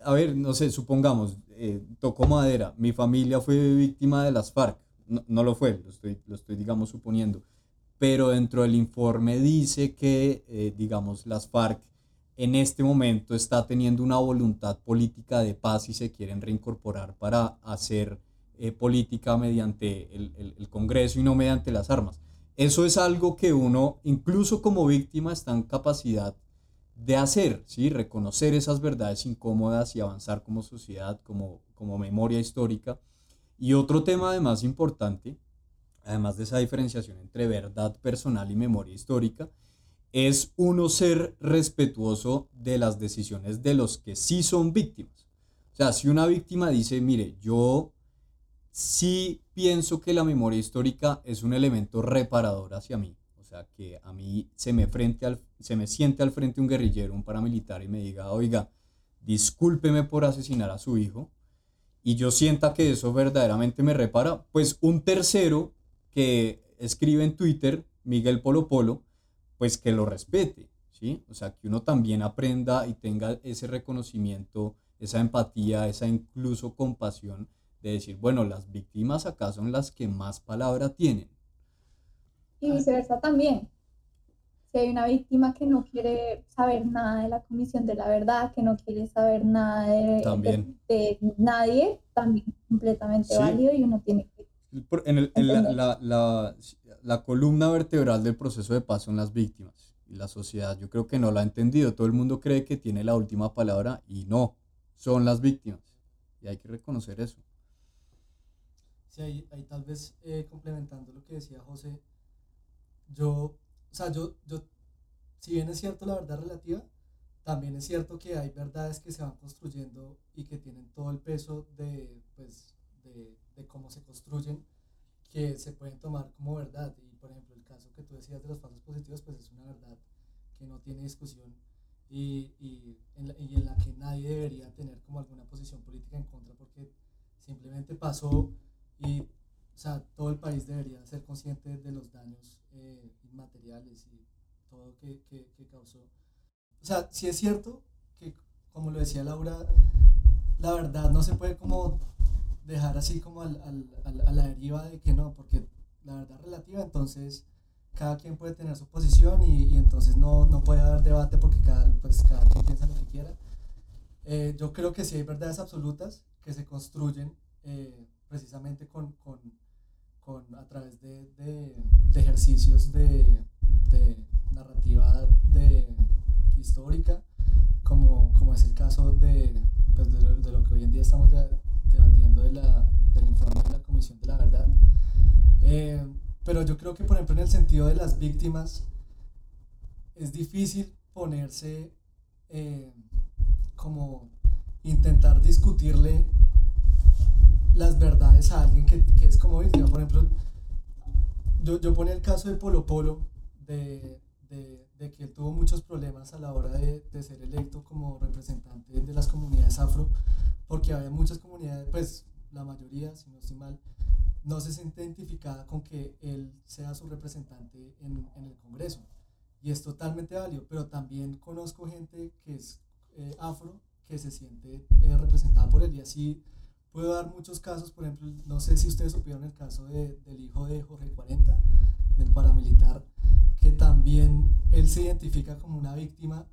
a ver, no sé, supongamos, eh, toco madera, mi familia fue víctima de las FARC, no, no lo fue, lo estoy, lo estoy, digamos, suponiendo, pero dentro del informe dice que, eh, digamos, las FARC en este momento está teniendo una voluntad política de paz y se quieren reincorporar para hacer eh, política mediante el, el- el Congreso y no mediante las armas. Eso es algo que uno, incluso como víctima, está en capacidad de hacer, ¿sí? reconocer esas verdades incómodas y avanzar como sociedad, como, como memoria histórica. Y otro tema además importante, además de esa diferenciación entre verdad personal y memoria histórica, es uno ser respetuoso de las decisiones de los que sí son víctimas. O sea, si una víctima dice, mire, yo sí pienso que la memoria histórica es un elemento reparador hacia mí. O sea, que a mí se me, frente al, se me siente al frente un guerrillero, un paramilitar y me diga, oiga, discúlpeme por asesinar a su hijo, y yo sienta que eso verdaderamente me repara, pues un tercero que escribe en Twitter, Miguel Polo Polo, pues que lo respete, ¿sí? O sea, que uno también aprenda y tenga ese reconocimiento, esa empatía, esa incluso compasión de decir, bueno, las víctimas acá son las que más palabra tienen. Y viceversa también. Si hay una víctima que no quiere saber nada de la Comisión de la Verdad, que no quiere saber nada de, También. de- de nadie, también es completamente Sí. válido y uno tiene que... En, el- en la, Entender. la- la- la columna vertebral del proceso de paz son las víctimas. Y la sociedad yo creo que no la ha entendido. Todo el mundo cree que tiene la última palabra y no. son las víctimas. Y hay que reconocer eso. Sí, ahí, ahí tal vez eh, complementando lo que decía José, yo, o sea, yo, yo, si bien es cierto la verdad relativa, también es cierto que hay verdades que se van construyendo y que tienen todo el peso de, pues, de, de cómo se construyen, que se pueden tomar como verdad. Y por ejemplo, el caso que tú decías de los falsos positivos, pues es una verdad que no tiene discusión y, y, en la, y en la que nadie debería tener como alguna posición política en contra porque simplemente pasó y o sea, todo el país debería ser consciente de los daños eh, inmateriales y todo que, que, que, causó. O sea, sí es cierto que, como lo decía Laura, la verdad no se puede como dejar así como al, al, al, a la deriva de que no, porque la verdad relativa, entonces cada quien puede tener su posición y, y entonces no, no, puede haber debate porque cada, pues, cada quien piensa lo que quiera. Eh, yo creo que sí hay verdades absolutas que se construyen eh, precisamente con, con, con, a través de, de, ejercicios de, de, narrativa de, histórica, como, como es el caso de, pues de, de lo que hoy en día estamos debatiendo de la, del informe de la Comisión de la Verdad. Eh, pero yo creo que, por ejemplo, en el sentido de las víctimas, es difícil ponerse eh, como intentar discutirle las verdades a alguien que, que, es como víctima. Por ejemplo, yo, yo ponía el caso de Polo Polo, de, de, de, que él tuvo muchos problemas a la hora de, de, ser electo como representante de las comunidades afro, porque había muchas comunidades, pues la mayoría, si no estoy mal, no se siente identificada con que él sea su representante en, en el Congreso. Y es totalmente válido, pero también conozco gente que es eh, afro, que se siente eh, representada por él y así puedo dar muchos casos, por ejemplo, no sé si ustedes supieron el caso de, del hijo de Jorge 40, del paramilitar, que también él se identifica como una víctima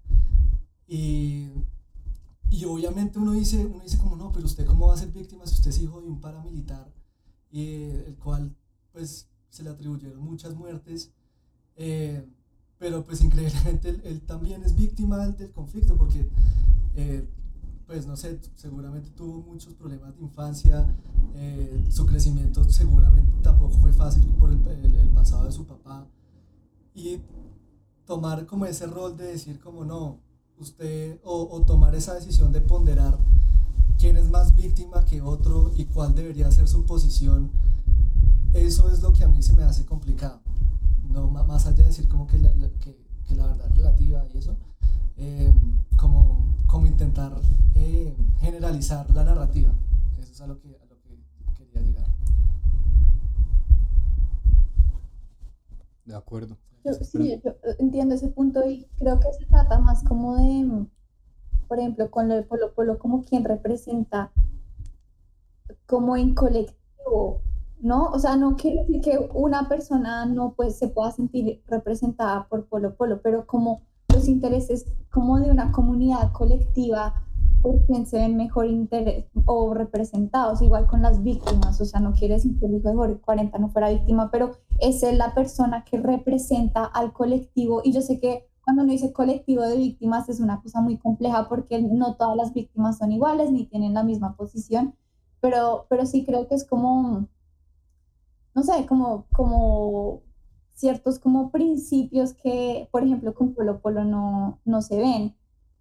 y, y obviamente uno dice, uno dice como no, pero usted cómo va a ser víctima si usted es hijo de un paramilitar y eh, el cual pues se le atribuyeron muchas muertes, eh, pero pues increíblemente él, también es víctima del conflicto porque eh, pues no sé, seguramente tuvo muchos problemas de infancia, eh, su crecimiento seguramente tampoco fue fácil por el, el, el, pasado de su papá y tomar como ese rol de decir como no, usted o, o tomar esa decisión de ponderar quién es más víctima que otro y cuál debería ser su posición, eso es lo que a mí se me hace complicado. No, más allá de decir como que la, que, que, la verdad relativa y eso, eh, como, como intentar eh, generalizar la narrativa. Eso es a lo que, a lo que quería llegar. De acuerdo. Yo, sí, yo entiendo ese punto y creo que se trata más como de por ejemplo, con lo de Polo Polo, como quien representa como en colectivo, ¿no? O sea, no quiere decir que una persona no pues se pueda sentir representada por Polo Polo, pero como los intereses como de una comunidad colectiva por quien se ven mejor interés o representados, igual con las víctimas, o sea, no quiere decir que el hijo de Jorge 40 no fuera víctima, pero es la persona que representa al colectivo. Y yo sé que cuando uno dice colectivo de víctimas es una cosa muy compleja porque no todas las víctimas son iguales ni tienen la misma posición, pero, pero sí creo que es como, no sé, como, como ciertos como principios que, por ejemplo, con Polo Polo no, no se ven.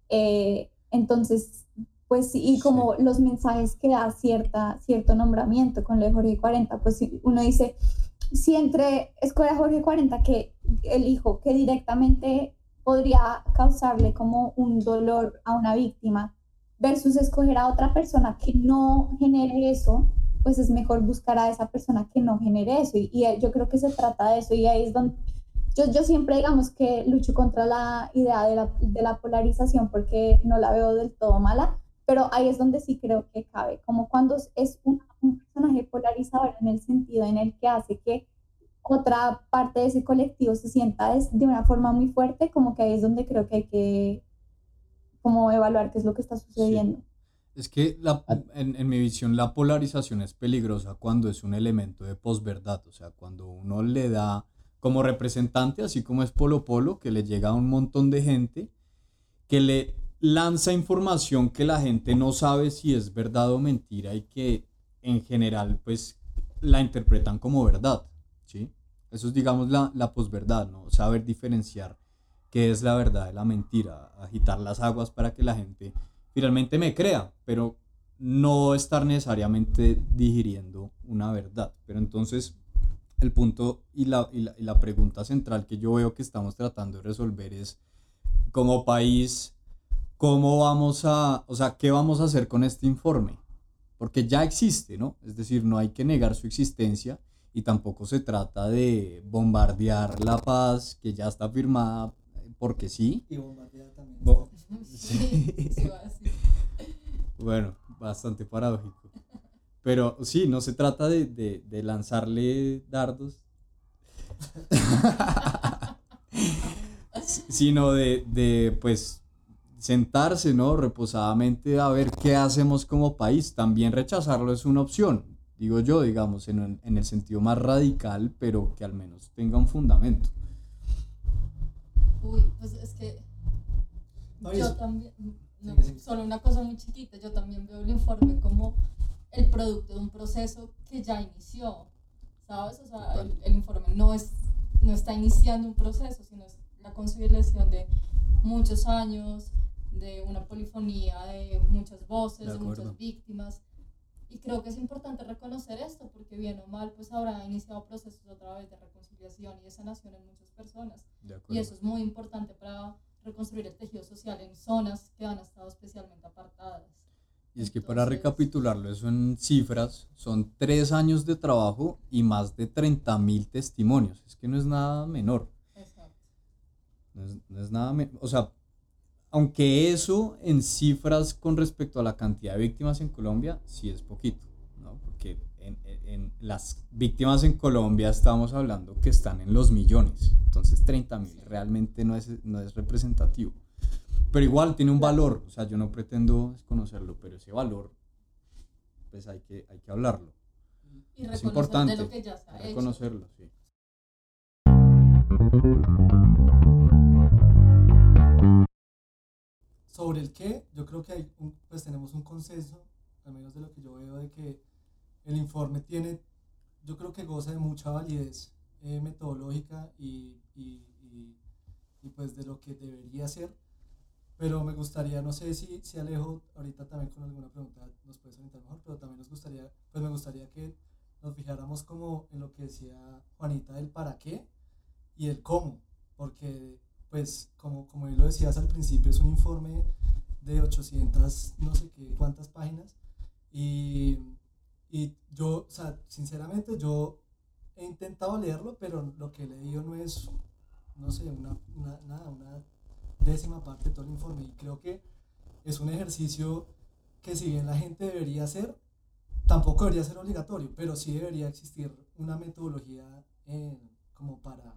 Eh, entonces, pues, y como sí. los mensajes que da cierta, cierto nombramiento con lo de Jorge 40, pues uno dice, si entre escuela Jorge 40, que el hijo que directamente podría causarle como un dolor a una víctima versus escoger a otra persona que no genere eso, pues es mejor buscar a esa persona que no genere eso. Y, y yo creo que se trata de eso y ahí es donde yo, yo siempre digamos que lucho contra la idea de la, de la polarización porque no la veo del todo mala, pero ahí es donde sí creo que cabe, como cuando es un, un personaje polarizador en el sentido en el que hace que otra parte de ese colectivo se sienta de una forma muy fuerte, como que ahí es donde creo que hay que como evaluar qué es lo que está sucediendo. Sí. Es que la, en, en, mi visión la polarización es peligrosa cuando es un elemento de posverdad, o sea, cuando uno le da como representante, así como es Polo Polo, que le llega a un montón de gente, que le lanza información que la gente no sabe si es verdad o mentira y que en general pues la interpretan como verdad, ¿sí? Eso es digamos la, la posverdad, ¿no? Saber diferenciar qué es la verdad de la mentira, agitar las aguas para que la gente finalmente me crea, pero no estar necesariamente digiriendo una verdad. Pero entonces el punto y la, y la, y la pregunta central que yo veo que estamos tratando de resolver es, como país, ¿cómo vamos a, o sea, qué vamos a hacer con este informe? Porque ya existe, ¿no? Es decir, no hay que negar su existencia y tampoco se trata de bombardear la paz que ya está firmada porque sí. Y bombardear también. Bo- Sí. Bueno, bastante paradójico. Pero sí, no se trata de, de- de lanzarle dardos, *laughs* sino de, de, pues sentarse, ¿no? Reposadamente a ver qué hacemos como país. También rechazarlo es una opción, digo yo, digamos, en, en el sentido más radical, pero que al menos tenga un fundamento. Uy, pues es que No, yo también, no, Sigue, sigue. solo una cosa muy chiquita, yo también veo el informe como el producto de un proceso que ya inició, ¿sabes? O sea, el, el informe no, es, no está iniciando un proceso, sino es la consolidación de muchos años, de una polifonía, de muchas voces, De de, muchas víctimas. Y creo que es importante reconocer esto, porque bien o mal, pues habrá iniciado procesos otra vez de reconciliación y de sanación en muchas personas. ¿De Y eso es muy importante para reconstruir el tejido social en zonas que han estado especialmente apartadas. Y es que para recapitularlo eso en cifras, son tres años de trabajo y más de 30 mil testimonios. Es que no es nada menor. Exacto. No es, no es nada menor. O sea, aunque eso en cifras con respecto a la cantidad de víctimas en Colombia, sí es poquito. En, las víctimas en Colombia estamos hablando que están en los millones. Entonces 30 mil realmente no es, no es representativo. Pero igual tiene un valor. O sea, yo no pretendo desconocerlo, pero ese valor, pues hay que, hay que hablarlo. Y Es importante de lo que ya se ha hecho. reconocerlo, sí. Sobre el qué, yo creo que hay un- pues tenemos un consenso, al menos de lo que yo veo, de que el informe tiene, yo creo que goza de mucha validez eh, metodológica y, y, y- y, pues de lo que debería ser. Pero me gustaría, no sé si, si Alejo ahorita también con alguna pregunta nos puedes orientar mejor, pero también nos gustaría, pues me gustaría que nos fijáramos como en lo que decía Juanita del para qué y el cómo, porque pues como, como lo decías al principio, es un informe de 800, no sé qué, cuántas páginas. Y, y yo, o sea, sinceramente, yo he intentado leerlo, pero lo que he leído no es, no sé, una, nada, una décima parte de todo el informe. Y creo que es un ejercicio que si bien la gente debería hacer, tampoco debería ser obligatorio, pero sí debería existir una metodología eh, como para,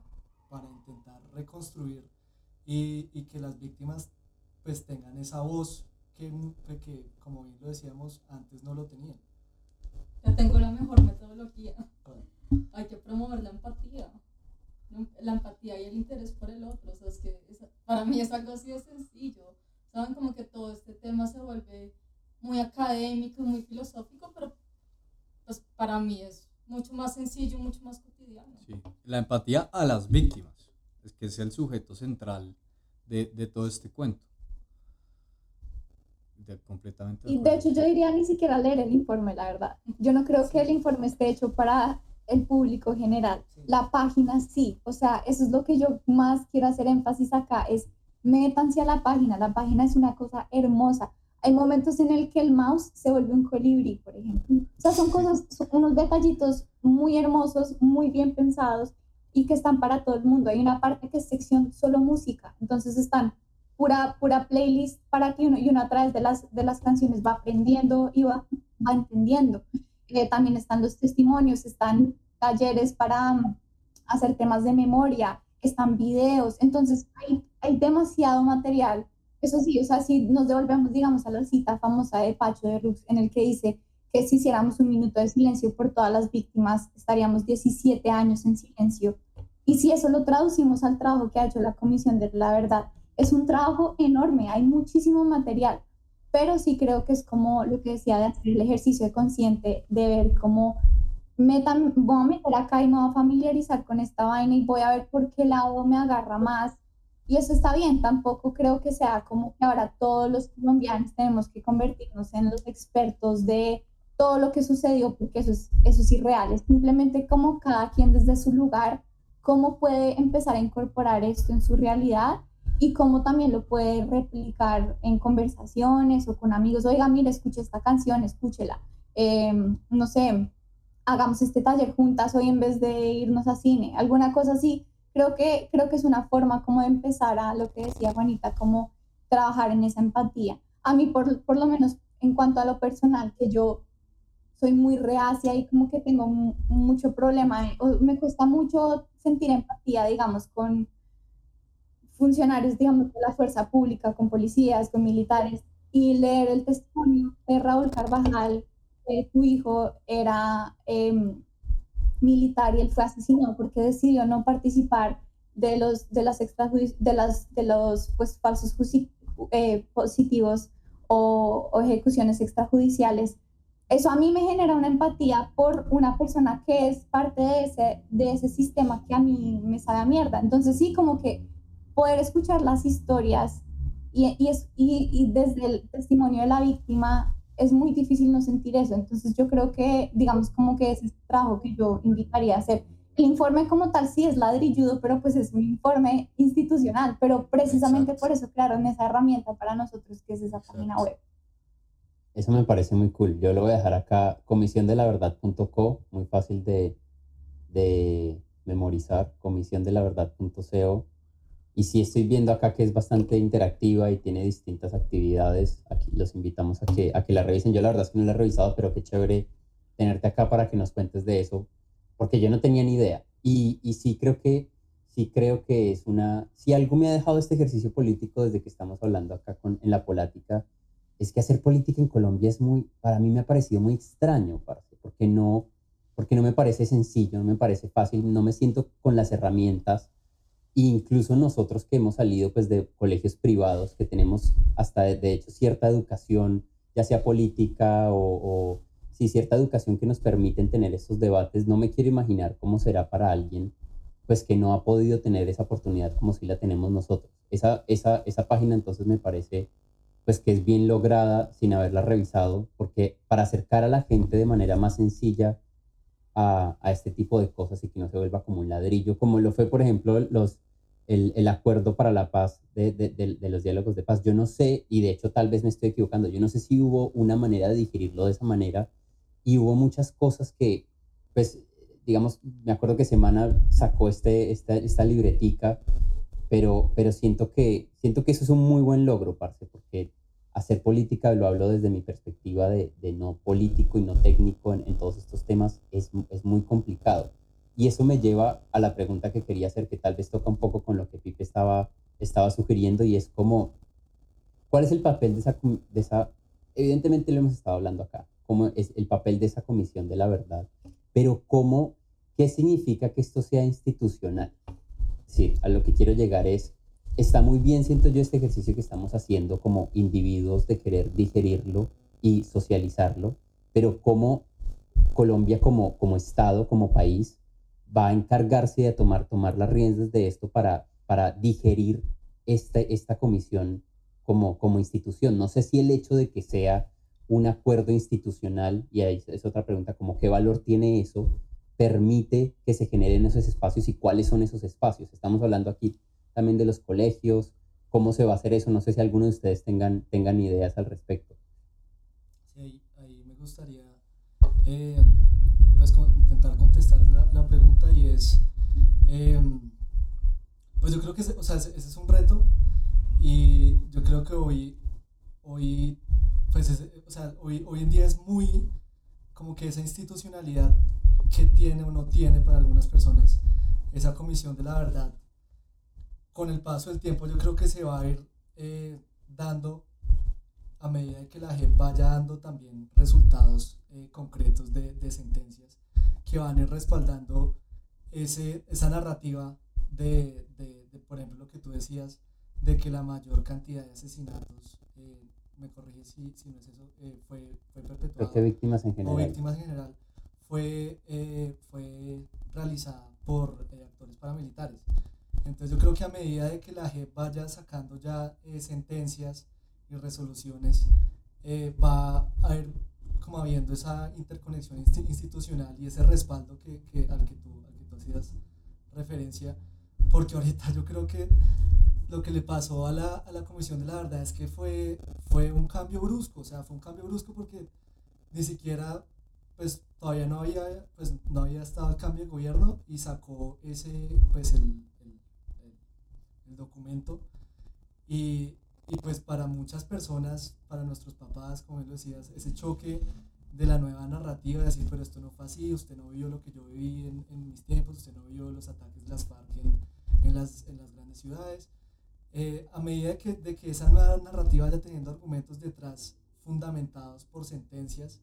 para intentar reconstruir y, y que las víctimas pues tengan esa voz que- que, como bien lo decíamos antes no lo tenían. Tengo la mejor metodología. Hay que promover la empatía. ¿no? La empatía y el interés por el otro. O sea, es que es- para mí es algo así de sencillo. Saben como que todo este tema se vuelve muy académico, muy filosófico, pero pues para mí es mucho más sencillo, mucho más cotidiano. Sí, la empatía a las víctimas, es que es el sujeto central de, de todo este cuento. De- completamente. Y de hecho yo diría ni siquiera leer el informe, la verdad. Yo no creo que el informe esté hecho para el público general. La página sí, o sea, eso es lo que yo más quiero hacer énfasis acá, es métanse a la página, la página es una cosa hermosa. Hay momentos en el que el mouse se vuelve un colibrí, por ejemplo. O sea, son cosas, son unos detallitos muy hermosos, muy bien pensados y que están para todo el mundo. Hay una parte que es sección solo música, entonces están pura, pura playlist para que uno, y uno a través de las, de las canciones va aprendiendo y va, va entendiendo. Eh, también están los testimonios, están talleres para mm, hacer temas de memoria, están videos, entonces hay, hay demasiado material. Eso sí, o sea, si nos devolvemos, digamos, a la cita famosa de Pacho de Rux, en el que dice que si hiciéramos un minuto de silencio por todas las víctimas, estaríamos 17 años en silencio. Y si eso lo traducimos al trabajo que ha hecho la Comisión de la Verdad, es un trabajo enorme, hay muchísimo material, pero sí creo que es como lo que decía de hacer el ejercicio de consciente, de ver cómo metan, voy a meter acá y me voy a familiarizar con esta vaina y voy a ver por qué lado me agarra más. Y eso está bien, tampoco creo que sea como que ahora todos los colombianos tenemos que convertirnos en los expertos de todo lo que sucedió, porque eso es, eso es irreal, es simplemente como cada quien desde su lugar, cómo puede empezar a incorporar esto en su realidad y cómo también lo puede replicar en conversaciones o con amigos. Oiga, mire, escuche esta canción, escúchela. Em, no sé, hagamos este taller juntas hoy en vez de irnos a cine, alguna cosa así. Creo que, creo que es una forma como de empezar a lo que decía Juanita, como trabajar en esa empatía. A mí, por, por lo menos en cuanto a lo personal, que yo soy muy reacia y como que tengo mucho problema, o me cuesta mucho sentir empatía, digamos, con funcionarios, digamos, de la fuerza pública, con policías, con militares, y leer el testimonio de Raúl Carvajal, que su hijo era em, militar y él fue asesinado porque decidió no participar de los, de las, de las de los pues, falsos eh, positivos o, o, ejecuciones extrajudiciales. Eso a mí me genera una empatía por una persona que es parte de ese, de ese sistema que a mí me sabe a mierda. Entonces sí, como que poder escuchar las historias y, y, es, y, y desde el testimonio de la víctima es muy difícil no sentir eso. Entonces yo creo que, digamos, como que ese es el trabajo que yo invitaría a hacer. El informe como tal sí es ladrilludo, pero pues es un informe institucional, pero precisamente por eso crearon esa herramienta para nosotros que es esa página web. Eso me parece muy cool. Yo lo voy a dejar acá, comisiondelaverdad.co, muy fácil de, de memorizar, comisiondelaverdad.co y si estoy viendo acá que es bastante interactiva y tiene distintas actividades, aquí los invitamos a que, a que la revisen. Yo la verdad es que no la he revisado, pero qué chévere tenerte acá para que nos cuentes de eso, porque yo no tenía ni idea. Y, y sí creo que sí creo que es una, si algo me ha dejado este ejercicio político desde que estamos hablando acá con, en la polática, es que hacer política en Colombia es muy, para mí me ha parecido muy extraño, porque no, porque no me parece sencillo, no me parece fácil, no me siento con las herramientas incluso nosotros que hemos salido pues de colegios privados, que tenemos hasta de, hecho cierta educación, ya sea política o, o sí, cierta educación que nos permiten tener estos debates, no me quiero imaginar cómo será para alguien pues que no ha podido tener esa oportunidad como si la tenemos nosotros. Esa, esa, esa página entonces me parece pues que es bien lograda sin haberla revisado, porque para acercar a la gente de manera más sencilla a, a, este tipo de cosas y que no se vuelva como un ladrillo, como lo fue, por ejemplo, los, el, el acuerdo para la paz de, de, de, los diálogos de paz. Yo no sé, y de hecho tal vez me estoy equivocando, yo no sé si hubo una manera de digerirlo de esa manera y hubo muchas cosas que, pues, digamos, me acuerdo que Semana sacó este, esta, esta libretica, pero, pero siento, que, siento que eso es un muy buen logro, parce, porque hacer política, lo hablo desde mi perspectiva de, de no político y no técnico en, en todos estos temas, es, es muy complicado y eso me lleva a la pregunta que quería hacer, que tal vez toca un poco con lo que Pipe estaba, estaba sugiriendo, y es como, ¿cuál es el papel de esa, de esa, evidentemente lo hemos estado hablando acá, cómo es el papel de esa comisión de la verdad, pero cómo, qué significa que esto sea institucional? Sí, a lo que quiero llegar es, está muy bien, siento yo, este ejercicio que estamos haciendo como individuos de querer digerirlo y socializarlo, pero cómo Colombia como, como Estado, como país, va a encargarse de tomar, tomar las riendas de esto para, para digerir este, esta comisión como, como institución. No sé si el hecho de que sea un acuerdo institucional, y ahí es otra pregunta, como qué valor tiene eso, permite que se generen esos espacios y cuáles son esos espacios. Estamos hablando aquí también de los colegios, cómo se va a hacer eso. No sé si alguno de ustedes tengan, tengan ideas al respecto. Sí, ahí, me gustaría eh, pues, intentar contestar la, la, pregunta y es, em, pues yo creo que o sea, ese, es un reto y yo creo que hoy, hoy, pues o sea, hoy, hoy en día es muy como que esa institucionalidad que tiene o no tiene para algunas personas esa comisión de la verdad, con el paso del tiempo yo creo que se va a ir eh, dando a medida que la gente vaya dando también resultados eh, concretos de, de, sentencias que van a ir respaldando ese, esa narrativa de, de, por ejemplo, lo que tú decías, de que la mayor cantidad de asesinatos, eh, me corrige si, si, no es eso, eh, fue, fue perpetuada. que víctimas en general. O víctimas en general, fue, fue realizada por actores paramilitares. Entonces yo creo que a medida de que la JEP vaya sacando ya sentencias y resoluciones, va a ir como habiendo esa interconexión institucional y ese respaldo que, que, al, que tú, al que tú hacías referencia, porque ahorita yo creo que lo que le pasó a la, a la Comisión de la Verdad es que fue, fue un cambio brusco, o sea, fue un cambio brusco porque ni siquiera, pues todavía no había, pues, no había estado el cambio de gobierno y sacó ese, pues el, documento. Y, y, pues para muchas personas, para nuestros papás, como él lo decías, ese choque de la nueva narrativa, de decir, pero esto no fue así, usted no vio lo que yo viví en, en mis tiempos, usted no vio los ataques de las FARC en, en, las, en las grandes ciudades, eh, a medida que, de que esa nueva narrativa vaya teniendo argumentos detrás fundamentados por sentencias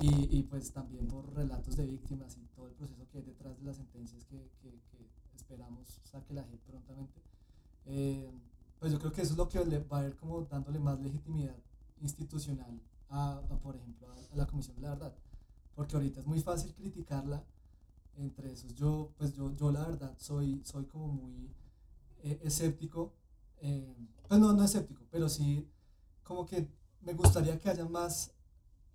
y, y, pues también por relatos de víctimas y todo el proceso que hay detrás de las sentencias que, que, esperamos saque la gente prontamente, eh, pues yo creo que eso es lo que le va a ir como dándole más legitimidad institucional a, por ejemplo, a, la Comisión de la Verdad. Porque ahorita es muy fácil criticarla. Entre esos, yo, pues yo, yo la verdad soy, soy como muy eh, escéptico eh, pues no, no escéptico, pero sí como que me gustaría que haya más,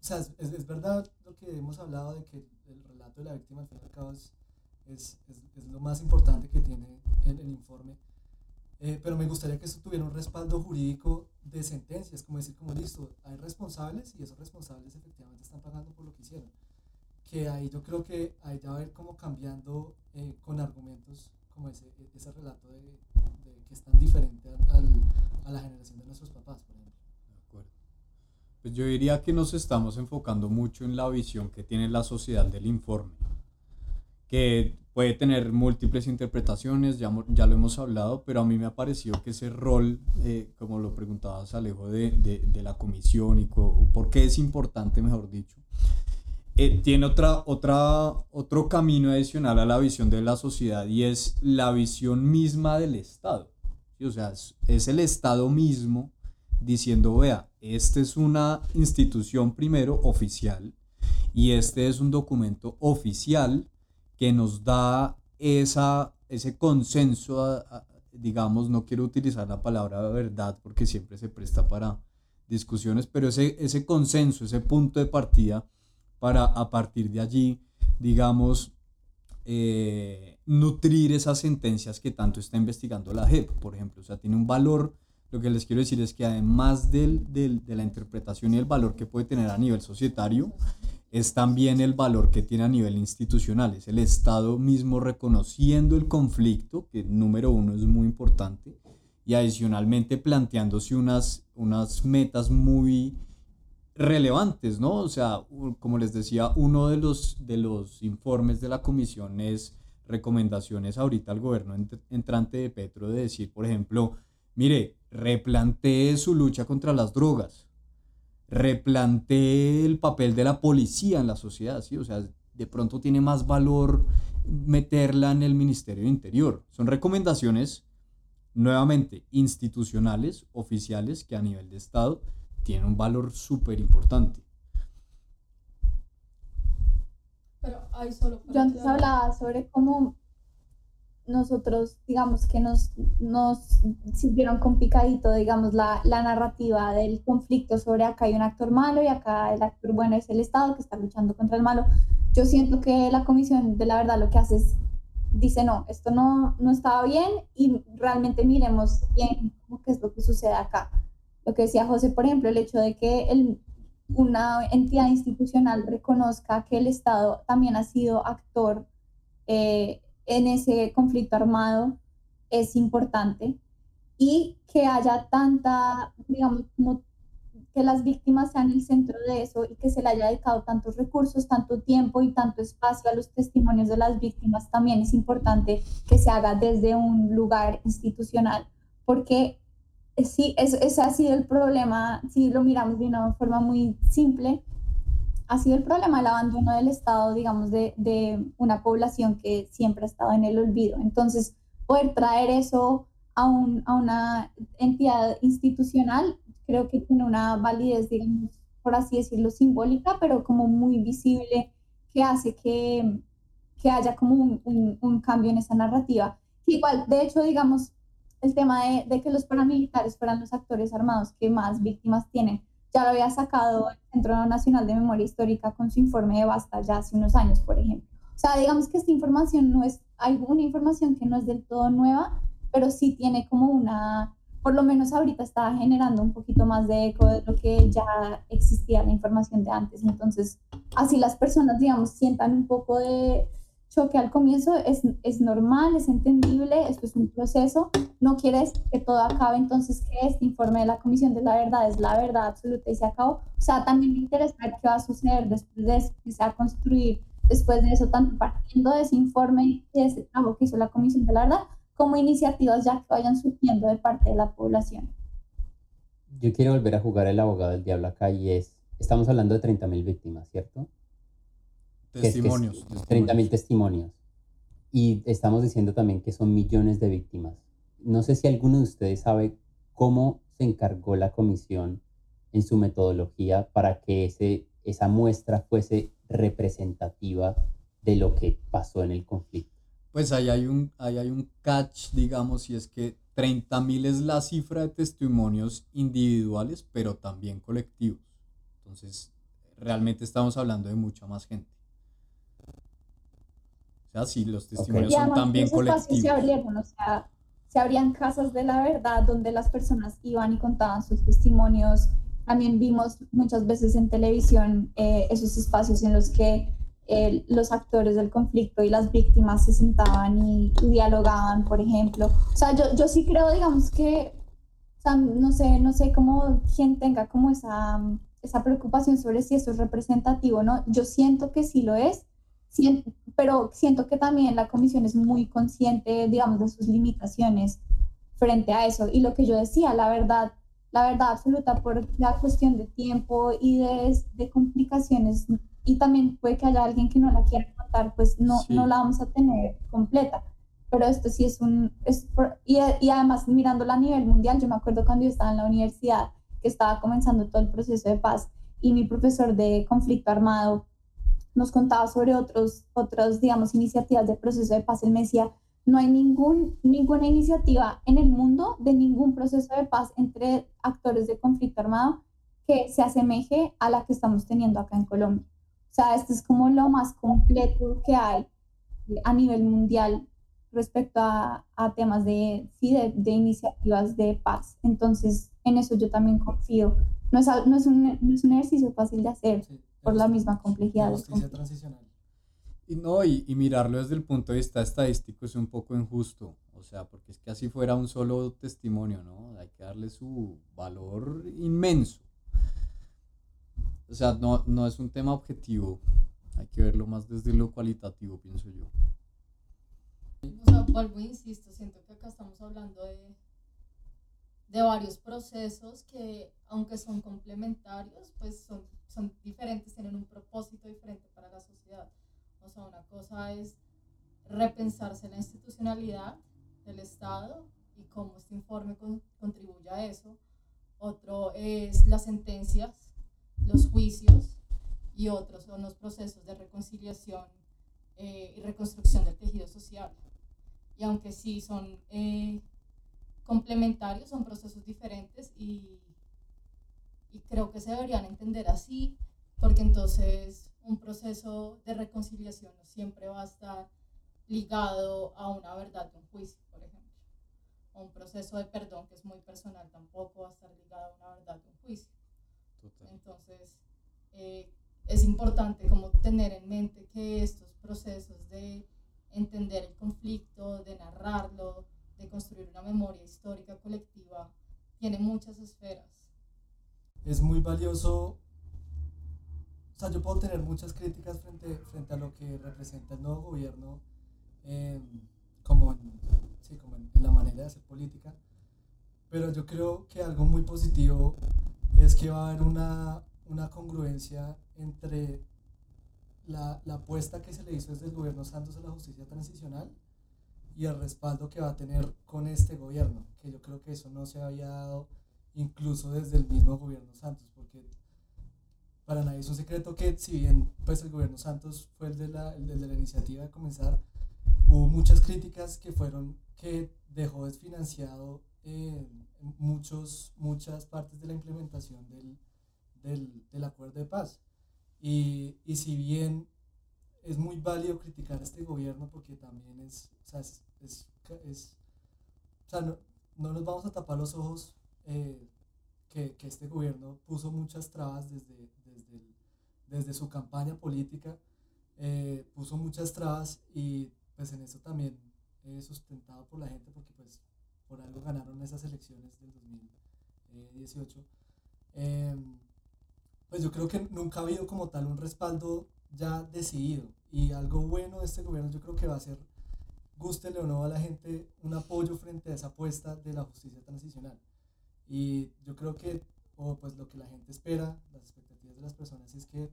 o sea, es, es, verdad lo que hemos hablado de que el relato de la víctima al fin y al cabo es, lo más importante que tiene el informe, eh, pero me gustaría que eso tuviera un respaldo jurídico de sentencias, como decir, como listo, hay responsables y esos responsables efectivamente están pagando por lo que hicieron. Que ahí yo creo que ahí ya va a ir como cambiando eh, con argumentos como ese, ese relato de, que es tan diferente a la generación de nuestros papás, por acuerdo. Pues yo diría que nos estamos enfocando mucho en la visión que tiene la sociedad del informe, que puede tener múltiples interpretaciones, ya, ya lo hemos hablado, pero a mí me ha parecido que ese rol, eh, como lo preguntabas Alejo, de, de, de la comisión y por qué es importante, mejor dicho, eh, tiene otra, otra, otro camino adicional a la visión de la sociedad y es la visión misma del Estado. O sea, es, el Estado mismo diciendo, vea, esta es una institución primero oficial y este es un documento oficial que nos da esa, ese consenso, digamos, no quiero utilizar la palabra verdad porque siempre se presta para discusiones, pero ese, ese consenso, ese punto de partida para a partir de allí, digamos, eh, nutrir esas sentencias que tanto está investigando la JEP, por ejemplo. O sea, tiene un valor, lo que les quiero decir es que además del, del, de la interpretación y el valor que puede tener a nivel societario, es también el valor que tiene a nivel institucional, es el Estado mismo reconociendo el conflicto, que número uno es muy importante, y adicionalmente planteándose unas, unas metas muy relevantes, ¿no? O sea, como les decía, uno de los, de los informes de la comisión es recomendaciones ahorita al gobierno entrante de Petro de decir, por ejemplo, mire, replantee su lucha contra las drogas, replantee el papel de la policía en la sociedad, ¿sí? O sea, de pronto tiene más valor meterla en el Ministerio de Interior. Son recomendaciones, nuevamente, institucionales, oficiales, que a nivel de Estado tiene un valor súper importante. Pero hay solo... Yo antes hablaba sobre cómo nosotros, digamos que nos, nos sirvieron con picadito, digamos, la, la, narrativa del conflicto sobre acá hay un actor malo y acá el actor bueno es el Estado que está luchando contra el malo. Yo siento que la Comisión de la Verdad lo que hace es, dice, no, esto no, no estaba bien y realmente miremos bien qué es lo que sucede acá lo que decía José, por ejemplo, el hecho de que el, una entidad institucional reconozca que el Estado también ha sido actor eh, en ese conflicto armado es importante y que haya tanta, digamos, como que las víctimas sean el centro de eso y que se le haya dedicado tantos recursos, tanto tiempo y tanto espacio a los testimonios de las víctimas, también es importante que se haga desde un lugar institucional, porque sí, ese ha sido el problema, si lo miramos de una forma muy simple, ha sido el problema el abandono del Estado, digamos, de, de, una población que siempre ha estado en el olvido. Entonces, poder traer eso a, un, a una entidad institucional, creo que tiene una validez, digamos, por así decirlo, simbólica, pero como muy visible, que hace que, que haya como un, un, cambio en esa narrativa. Igual, de hecho, digamos, el tema de, de, que los paramilitares fueran los actores armados que más víctimas tienen, ya lo había sacado el Centro Nacional de Memoria Histórica con su informe de Basta ya hace unos años, por ejemplo. O sea, digamos que esta información no es, hay una información que no es del todo nueva, pero sí tiene como una, por lo menos ahorita está generando un poquito más de eco de lo que ya existía la información de antes. Entonces, así las personas, digamos, sientan un poco de choque al comienzo, es, es normal, es entendible, esto es un proceso, no quieres que todo acabe, entonces que este informe de la Comisión de la Verdad es la verdad absoluta y se acabó. O sea, también me interesa ver qué va a suceder después de empezar a construir después de eso, tanto partiendo de ese informe y de ese trabajo que hizo la Comisión de la Verdad, como iniciativas ya que vayan surgiendo de parte de la población. Yo quiero volver a jugar el abogado del diablo acá y es, estamos hablando de 30.000 víctimas, ¿cierto? Testimonios. 30.000 testimonios. Y estamos diciendo también que son millones de víctimas. No sé si alguno de ustedes sabe cómo se encargó la comisión en su metodología para que ese, esa muestra fuese representativa de lo que pasó en el conflicto. Pues ahí hay un, ahí hay un catch, digamos, y es que 30.000 es la cifra de testimonios individuales, pero también colectivos. Entonces, realmente estamos hablando de mucha más gente. O sea, sí, los testimonios son también colectivos. Se abrieron, o sea, se abrían casas de la verdad donde las personas iban y contaban sus testimonios. También vimos muchas veces en televisión eh, esos espacios en los que los actores del conflicto y las víctimas se sentaban y, dialogaban, por ejemplo. O sea, yo, yo sí creo, digamos que, o sea, no sé, no sé cómo quien tenga como esa, esa preocupación sobre si eso es representativo, ¿no? Yo siento que sí lo es, pero siento que también la comisión es muy consciente, digamos, de sus limitaciones frente a eso. Y lo que yo decía, la verdad, la verdad absoluta por la cuestión de tiempo y de, de complicaciones y también puede que haya alguien que no la quiera contar, pues no, no la vamos a tener completa. Pero esto sí es un... Es y, y, además mirándola a nivel mundial, yo me acuerdo cuando yo estaba en la universidad, que estaba comenzando todo el proceso de paz, y mi profesor de conflicto armado nos contaba sobre otros, otros, digamos, iniciativas de proceso de paz. Él me decía, no hay ningún, ninguna iniciativa en el mundo de ningún proceso de paz entre actores de conflicto armado que se asemeje a la que estamos teniendo acá en Colombia. O sea, esto es como lo más completo que hay a nivel mundial respecto a, a temas de, sí, de, de, iniciativas de paz. Entonces, en eso yo también confío. No es, no es, un, no es un ejercicio fácil de hacer por la misma complejidad. Justicia transicional. Y no, y, y, mirarlo desde el punto de vista estadístico es un poco injusto, o sea, porque es que así fuera un solo testimonio, ¿no? Hay que darle su valor inmenso. O sea, no, no es un tema objetivo, hay que verlo más desde lo cualitativo, pienso yo. O sea, vuelvo e insisto, siento que acá estamos hablando de, de varios procesos que, aunque son complementarios, pues son, son diferentes, tienen un propósito diferente para la sociedad. O sea, una cosa es repensarse la institucionalidad del Estado y cómo este informe contribuye a eso. Otro es las sentencias los juicios y otros son los procesos de reconciliación eh, y reconstrucción del tejido social. Y aunque sí son eh, complementarios, son procesos diferentes y, y creo que se deberían entender así, porque entonces un proceso de reconciliación no siempre va a estar ligado a una verdad de un juicio, por ejemplo. O un proceso de perdón que es muy personal tampoco va a estar ligado a una verdad de un juicio. Entonces, eh, es importante como tener en mente que estos procesos de entender el conflicto, de narrarlo, de construir una memoria histórica colectiva, tiene muchas esferas. Es muy valioso, o sea, yo puedo tener muchas críticas frente, frente a lo que representa el nuevo gobierno, em, como, sí, como en la manera de hacer política, pero yo creo que algo muy positivo es que va a haber una, una congruencia entre la, la, apuesta que se le hizo desde el gobierno Santos a la justicia transicional y el respaldo que va a tener con este gobierno, que yo creo que eso no se había dado incluso desde el mismo gobierno Santos, porque para nadie es un secreto que si bien pues el gobierno Santos fue el de la, el la iniciativa de comenzar, hubo muchas críticas que fueron que dejó desfinanciado eh, muchos, muchas partes de la implementación del, del, del acuerdo de paz. Y, y, si bien es muy válido criticar a este gobierno porque también es, o sea, es, es, es o sea, no, no, nos vamos a tapar los ojos eh, que, que, este gobierno puso muchas trabas desde, desde, desde su campaña política, eh, puso muchas trabas y pues en eso también eh, sustentado por la gente porque pues por algo ganaron esas elecciones del 2018. Em, pues yo creo que nunca ha habido como tal un respaldo ya decidido y algo bueno de este gobierno yo creo que va a ser, gústele o no a la gente, un apoyo frente a esa apuesta de la justicia transicional. Y yo creo que, o pues lo que la gente espera, las expectativas de las personas es que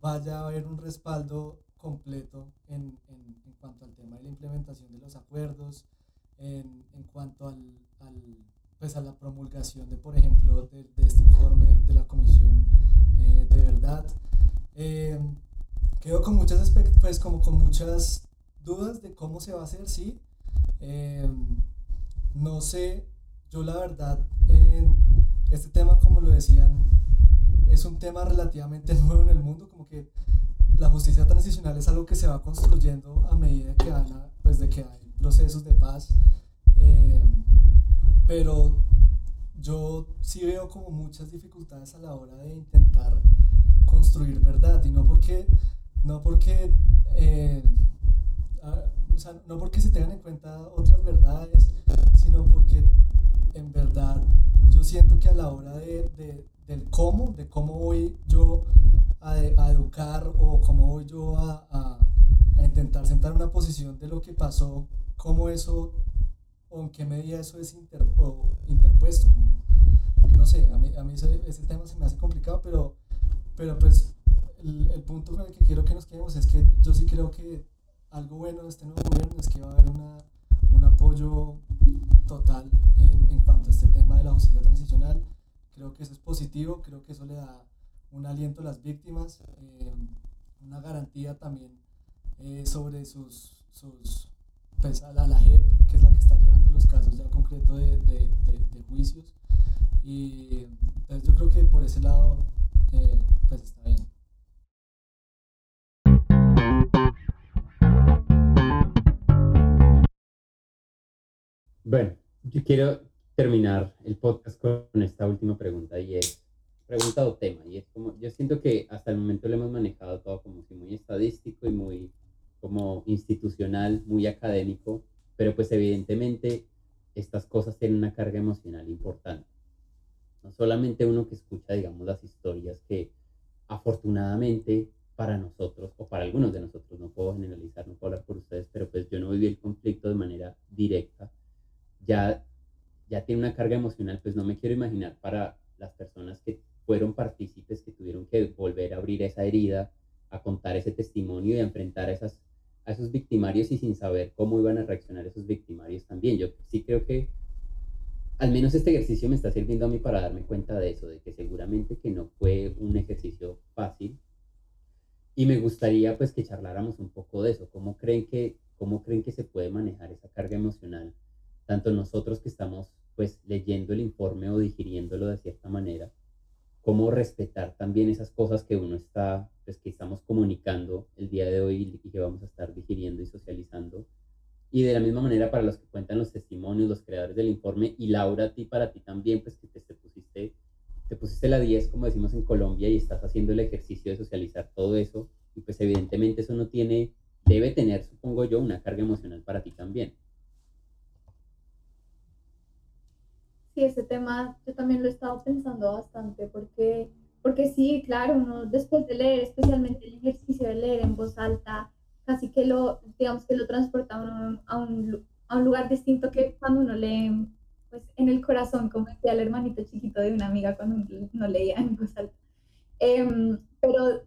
vaya a haber un respaldo completo en, en, en cuanto al tema de la implementación de los acuerdos, en, en cuanto al, al, pues a la promulgación de, por ejemplo, de, de este informe de la Comisión eh, de Verdad. Eh, quedo con muchas, pues, como con muchas dudas de cómo se va a hacer, sí. Eh, no sé, yo la verdad, este tema, como lo decían, es un tema relativamente *laughs* nuevo en el mundo, como que la justicia transicional es algo que se va construyendo a medida que, van pues de que hay procesos de paz. Eh, pero yo sí veo como muchas dificultades a la hora de intentar construir verdad y no porque no porque eh, o sea, no porque se tengan en cuenta otras verdades sino porque en verdad yo siento que a la hora de, de del cómo de cómo voy yo a, a educar o cómo voy yo a, a, intentar sentar una posición de lo que pasó, cómo eso o en qué medida eso es inter, interpuesto. No sé, a mí, a mí ese, ese, tema se me hace complicado, pero, pero pues el, el, punto con el que quiero que nos quedemos es que yo sí creo que algo bueno de este nuevo gobierno es que va a haber una, un apoyo total en, en cuanto a este tema de la justicia transicional. Creo que eso es positivo, creo que eso le da un aliento a las víctimas, eh, una garantía también eh, sobre sus, sus pues a la, la, JEP, que es la que está llevando los casos ya concretos de, de, de, de, juicios. Y pues yo creo que por ese lado, eh, pues está bien. Bueno, yo quiero terminar el podcast con esta última pregunta y es, pregunta o tema. Y es como, yo siento que hasta el momento lo hemos manejado todo como muy estadístico y muy como institucional, muy académico, pero pues evidentemente estas cosas tienen una carga emocional importante. No solamente uno que escucha, digamos, las historias que afortunadamente para nosotros, o para algunos de nosotros, no puedo generalizar, no puedo hablar por ustedes, pero pues yo no viví el conflicto de manera directa, ya, ya tiene una carga emocional, pues no me quiero imaginar para las personas que fueron partícipes que tuvieron que volver a abrir esa herida, a contar ese testimonio y a enfrentar a, esas, a esos victimarios y sin saber cómo iban a reaccionar esos victimarios también. Yo sí creo que al menos este ejercicio me está sirviendo a mí para darme cuenta de eso, de que seguramente que no fue un ejercicio fácil. Y me gustaría pues que charláramos un poco de eso, cómo creen que, cómo creen que se puede manejar esa carga emocional, tanto nosotros que estamos pues leyendo el informe o digiriéndolo de cierta manera, cómo respetar también esas cosas que uno está, pues que estamos comunicando el día de hoy y que vamos a estar digiriendo y socializando. Y de la misma manera para los que cuentan los testimonios, los creadores del informe, y Laura, a ti, para ti también, pues que te, te pusiste, te pusiste la 10, como decimos en Colombia, y estás haciendo el ejercicio de socializar todo eso, y pues evidentemente eso no tiene, debe tener, supongo yo, una carga emocional para ti también. Sí, ese tema yo también lo he estado pensando bastante porque, porque sí, claro, uno después de leer, especialmente el ejercicio de leer en voz alta, casi que lo, digamos que lo transporta a a un, a un lugar distinto que cuando uno lee pues en el corazón, como decía el hermanito chiquito de una amiga cuando uno leía en voz alta. Eh, pero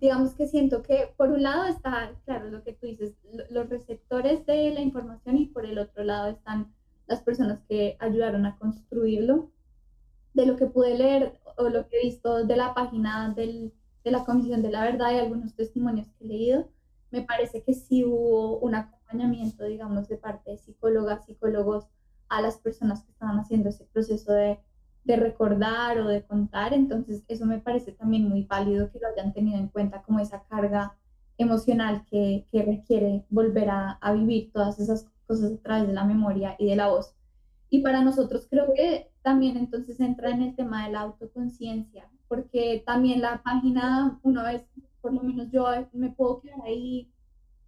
digamos que siento que por un lado está, claro, lo que tú dices, los receptores de la información y por el otro lado están las personas que ayudaron a construirlo. De lo que pude leer o lo que he visto de la página del, de la Comisión de la Verdad y algunos testimonios que he leído, me parece que sí hubo un acompañamiento, digamos, de parte de psicólogas, psicólogos a las personas que estaban haciendo ese proceso de de recordar o de contar, entonces eso me parece también muy válido que lo hayan tenido en cuenta como esa carga emocional que, que requiere volver a, a, vivir todas esas cosas a través de la memoria y de la voz. Y para nosotros creo que también entonces entra en el tema de la autoconciencia, porque también la página, una vez, por lo menos yo me puedo quedar ahí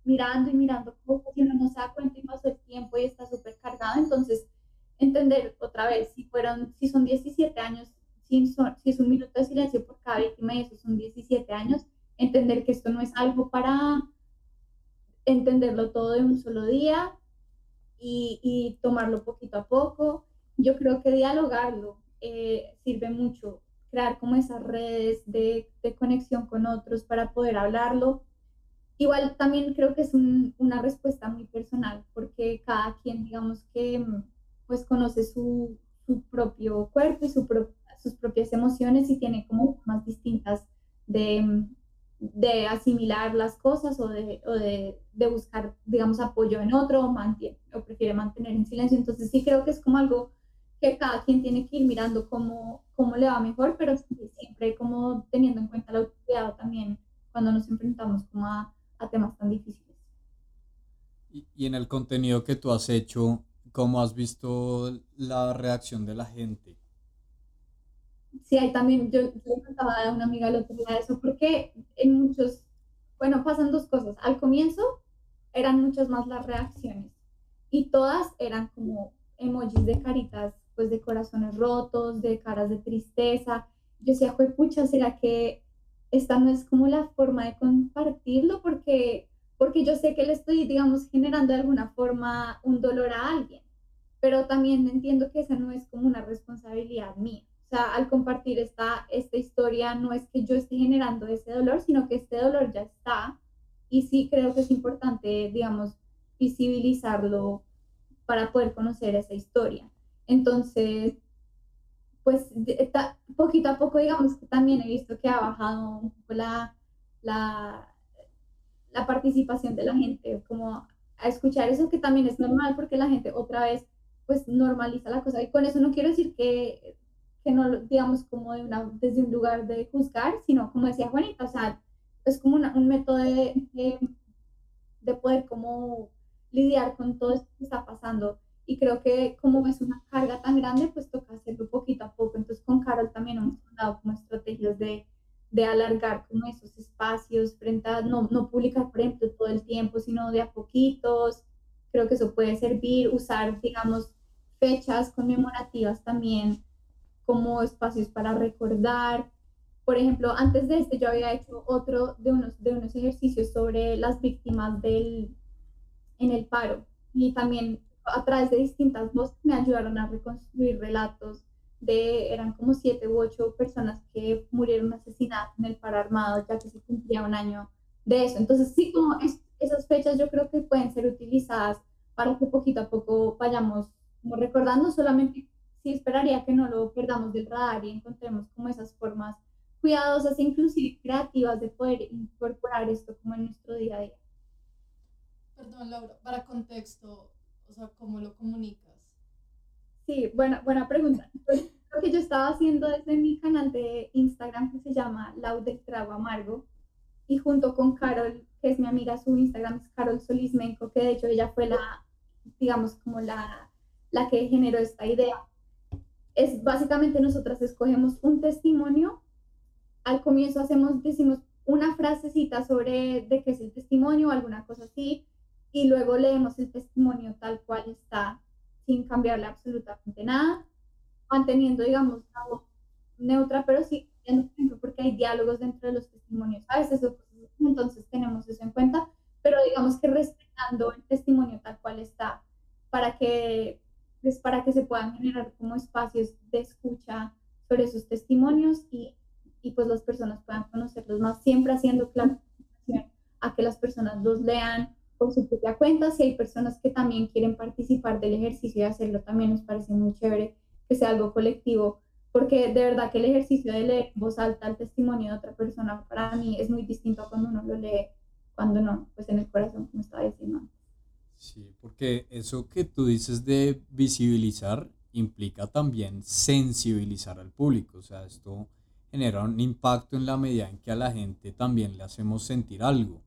mirando y mirando cómo si uno no se da cuenta y pasó el tiempo y está súper cargado, entonces entender otra vez si fueron, si son 17 años, si, si es un minuto de silencio por cada víctima y eso son 17 años, entender que esto no es algo para entenderlo todo de un solo día y, y tomarlo poquito a poco. Yo creo que dialogarlo eh, sirve mucho, crear como esas redes de, de, conexión con otros para poder hablarlo. Igual también creo que es un, una respuesta muy personal, porque cada quien, digamos que pues conoce su, su propio cuerpo y su sus propias emociones y tiene como más distintas de, de asimilar las cosas o, de, o de, de, buscar, digamos, apoyo en otro o, mantiene, o prefiere mantener en silencio. Entonces sí creo que es como algo que cada quien tiene que ir mirando cómo, cómo le va mejor, pero siempre como teniendo en cuenta el autocuidado también cuando nos enfrentamos como a, a temas tan difíciles. Y, y en el contenido que tú has hecho, ¿Cómo has visto la reacción de la gente? Sí, ahí también, yo, le contaba a una amiga el otro día eso, porque en muchos, bueno, pasan dos cosas. Al comienzo eran muchas más las reacciones y todas eran como emojis de caritas, pues de corazones rotos, de caras de tristeza. Yo decía, pucha, ¿será que esta no es como la forma de compartirlo? Porque, porque yo sé que le estoy, digamos, generando de alguna forma un dolor a alguien pero también entiendo que esa no es como una responsabilidad mía. O sea, al compartir esta, esta historia, no es que yo esté generando ese dolor, sino que este dolor ya está. Y sí creo que es importante, digamos, visibilizarlo para poder conocer esa historia. Entonces, pues poquito a poco, digamos que también he visto que ha bajado un poco la, la, la participación de la gente, como a escuchar eso que también es normal porque la gente otra vez pues normaliza la cosa. Y con eso no quiero decir que, que no, digamos, como de una, desde un lugar de juzgar, sino como decía Juanita, o sea, es como un método de, de, poder como lidiar con todo esto que está pasando. Y creo que como es una carga tan grande, pues toca hacerlo poquito a poco. Entonces con Carol también hemos dado como estrategias de, de alargar como esos espacios frente a no, no publicar, por ejemplo, todo el tiempo, sino de a poquitos. Creo que eso puede servir, usar, digamos, fechas conmemorativas también como espacios para recordar. Por ejemplo, antes de este yo había hecho otro de unos, de unos ejercicios sobre las víctimas del, en el paro y también a través de distintas voces me ayudaron a reconstruir relatos de, eran como siete u ocho personas que murieron asesinadas en el paro armado ya que se cumplía un año de eso. Entonces sí, como esas fechas yo creo que pueden ser utilizadas para que poquito a poco vayamos como recordando solamente, sí esperaría que no lo perdamos del radar y encontremos como esas formas cuidadosas e inclusive creativas de poder incorporar esto como en nuestro día a día. Perdón, Laura, para contexto, o sea, ¿cómo lo comunicas? Sí, buena, buena pregunta. Pues, lo que yo estaba haciendo desde mi canal de Instagram que se llama Lau del Trago Amargo y junto con Carol, que es mi amiga, su Instagram es Carol Solismenco, que de hecho ella fue la, digamos, como la la que generó esta idea. Es básicamente nosotras escogemos un testimonio, al comienzo hacemos, decimos una frasecita sobre de qué es el testimonio o alguna cosa así, y luego leemos el testimonio tal cual está, sin cambiarle absolutamente nada, manteniendo, digamos, una voz neutra, pero sí, porque hay diálogos dentro de los testimonios, a veces entonces tenemos eso en cuenta, pero digamos que respetando el testimonio tal cual está, para que pues para que se puedan generar como espacios de escucha sobre esos testimonios y, y pues las personas puedan conocerlos más, siempre haciendo claro a que las personas los lean por su propia cuenta. Si hay personas que también quieren participar del ejercicio y hacerlo, también nos parece muy chévere que sea algo colectivo, porque de verdad que el ejercicio de leer voz alta el testimonio de otra persona para mí es muy distinto a cuando uno lo lee, cuando no, pues en el corazón, como estaba diciendo Sí, porque eso que tú dices de visibilizar implica también sensibilizar al público, o sea, esto genera un impacto en la medida en que a la gente también le hacemos sentir algo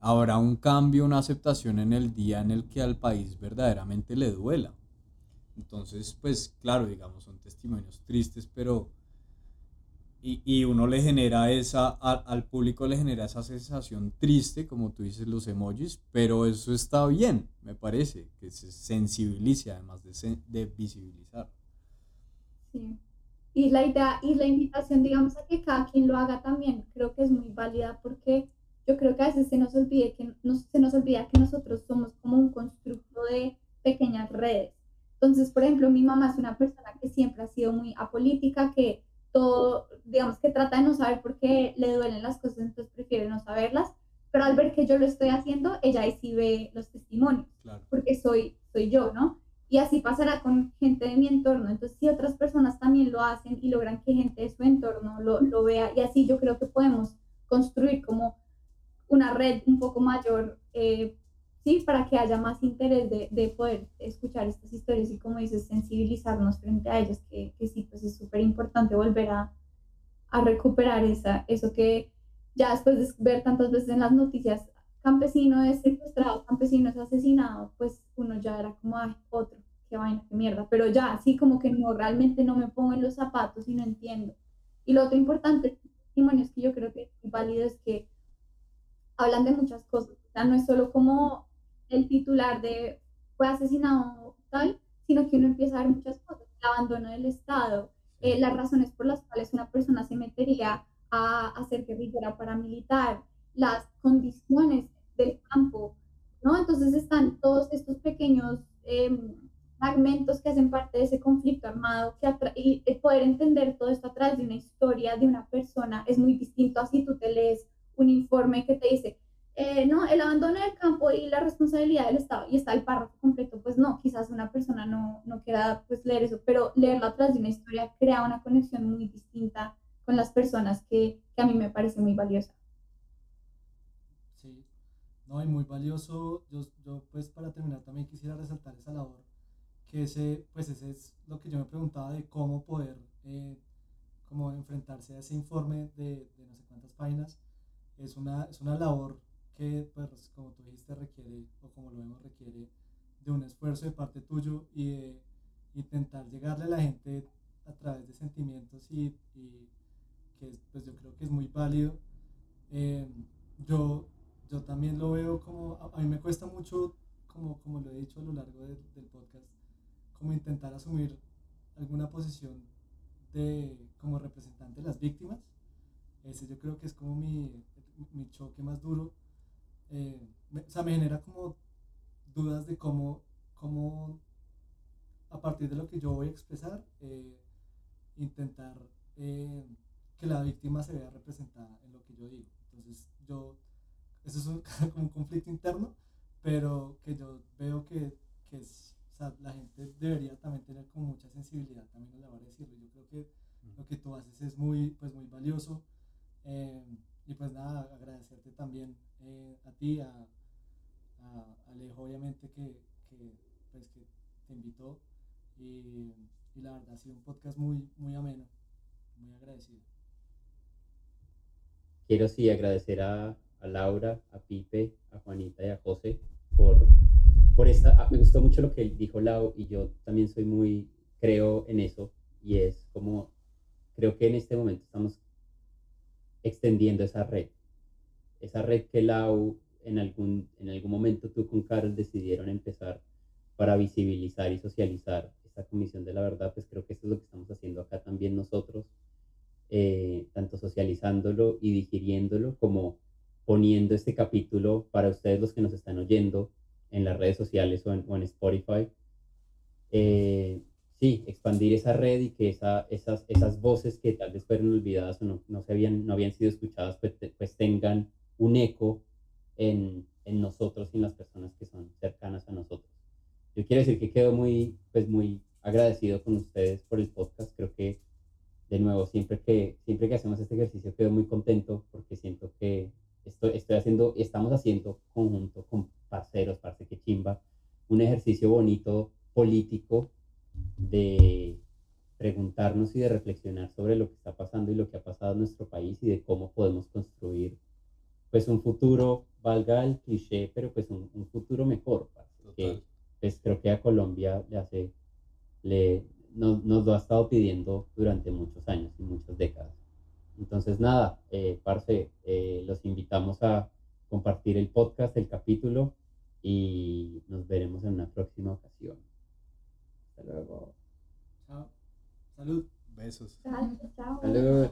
habrá un cambio, una aceptación en el día en el que al país verdaderamente le duela. Entonces, pues claro, digamos, son testimonios tristes, pero... Y, y uno le genera esa, al público le genera esa sensación triste, como tú dices, los emojis, pero eso está bien, me parece, que se sensibilice además de, de visibilizar. Sí. Y la idea y la invitación, digamos, a que cada quien lo haga también, creo que es muy válida porque yo creo que a veces se nos, olvide que, se nos olvida que nosotros somos como un constructo de pequeñas redes. Entonces, por ejemplo, mi mamá es una persona que siempre ha sido muy apolítica, que todo, digamos que trata de no saber por qué le duelen las cosas, entonces prefiere no saberlas, pero al ver que yo lo estoy haciendo, ella ahí sí ve los testimonios, porque soy, soy yo, ¿no? Y así pasará con gente de mi entorno. Entonces, si otras personas también lo hacen y logran que gente de su entorno lo, lo vea, y así yo creo que podemos construir como una red un poco mayor, eh, sí, para que haya más interés de, de, poder escuchar estas historias y, como dices, sensibilizarnos frente a ellas, que, que sí, pues es súper importante volver a, a, recuperar esa, eso que ya después de ver tantas veces en las noticias, campesino es secuestrado, campesino es asesinado, pues uno ya era como, ay, otro, qué vaina, qué mierda, pero ya, así como que no, realmente no me pongo en los zapatos y no entiendo. Y lo otro importante, testimonios que yo creo que es válido es que hablan de muchas cosas. O sea, no es solo como el titular de fue asesinado tal, sino que uno empieza a ver muchas cosas. El abandono del Estado, eh, las razones por las cuales una persona se metería a hacer guerrillera paramilitar, las condiciones del campo, ¿no? Entonces están todos estos pequeños em, fragmentos que hacen parte de ese conflicto armado, que y poder entender todo esto a través de una historia de una persona es muy distinto a si tú te lees un informe que te dice, eh, no, el abandono del campo y la responsabilidad del Estado, y está el párrafo completo, pues no, quizás una persona no, no quiera pues, leer eso, pero leerlo a través de una historia crea una conexión muy distinta con las personas que, a mí me parece muy valiosa. Sí, no, y muy valioso, yo, yo pues para terminar también quisiera resaltar esa labor, que ese, pues ese es lo que yo me preguntaba de cómo poder eh, enfrentarse a ese informe de, de no sé cuántas páginas, es una, es una labor que, pues, como tú dijiste, requiere, o como lo vemos, requiere de un esfuerzo de parte tuyo y de intentar llegarle a la gente a través de sentimientos y, y que pues yo creo que es muy válido. Eh, yo, yo también lo veo como, a, mí me cuesta mucho, como, como lo he dicho a lo largo del podcast, como intentar asumir alguna posición de, como representante de las víctimas. Ese yo creo que es como mi, mi choque más duro, eh, me, o sea, me genera como dudas de cómo, cómo a partir de lo que yo voy a expresar, eh, intentar eh, que la víctima se vea representada en lo que yo digo. Entonces, yo, eso es un, *laughs* como un conflicto interno, pero que yo veo que, que es, o sea, la gente debería también tener como mucha sensibilidad también a la hora de decirlo. Yo creo que lo que tú haces es muy, pues, muy valioso. Y pues nada, agradecerte también eh, a ti, a, Alejo, obviamente, que, que, pues, que te invitó. Y, y, la verdad ha sido un podcast muy, muy ameno, muy agradecido. Quiero sí agradecer a, a Laura, a Pipe, a Juanita y a José por, por esta. Ah, me gustó mucho lo que dijo Lau y yo también soy muy, creo en eso y es como, creo que en este momento estamos extendiendo esa red. Esa red que Lau en algún, en algún momento tú con Carol decidieron empezar para visibilizar y socializar esta comisión de la verdad, pues creo que eso es lo que estamos haciendo acá también nosotros, eh, tanto socializándolo y digiriéndolo como poniendo este capítulo para ustedes los que nos están oyendo en las redes sociales o en, Spotify. Eh, sí, expandir esa red y que esa, esas, esas voces que tal vez fueron olvidadas o no, no, se habían, no habían sido escuchadas, pues, pues tengan un eco en, en, nosotros y en las personas que son cercanas a nosotros. Yo quiero decir que quedo muy, pues muy agradecido con ustedes por el podcast. Creo que, de nuevo, siempre que, siempre que hacemos este ejercicio quedo muy contento porque siento que estoy, estoy haciendo, estamos haciendo conjunto con parceros, parce que chimba, un ejercicio bonito político de preguntarnos y de reflexionar sobre lo que está pasando y lo que ha pasado en nuestro país y de cómo podemos construir pues un futuro, valga el cliché, pero pues un, un futuro mejor, que pues creo que a Colombia le hace, le, nos, nos lo ha estado pidiendo durante muchos años y muchas décadas. Entonces nada, eh, parce, eh, los invitamos a compartir el podcast, el capítulo y nos veremos en una próxima ocasión. Hasta luego. Chao. Salud. Besos. Chao, chao. Salud.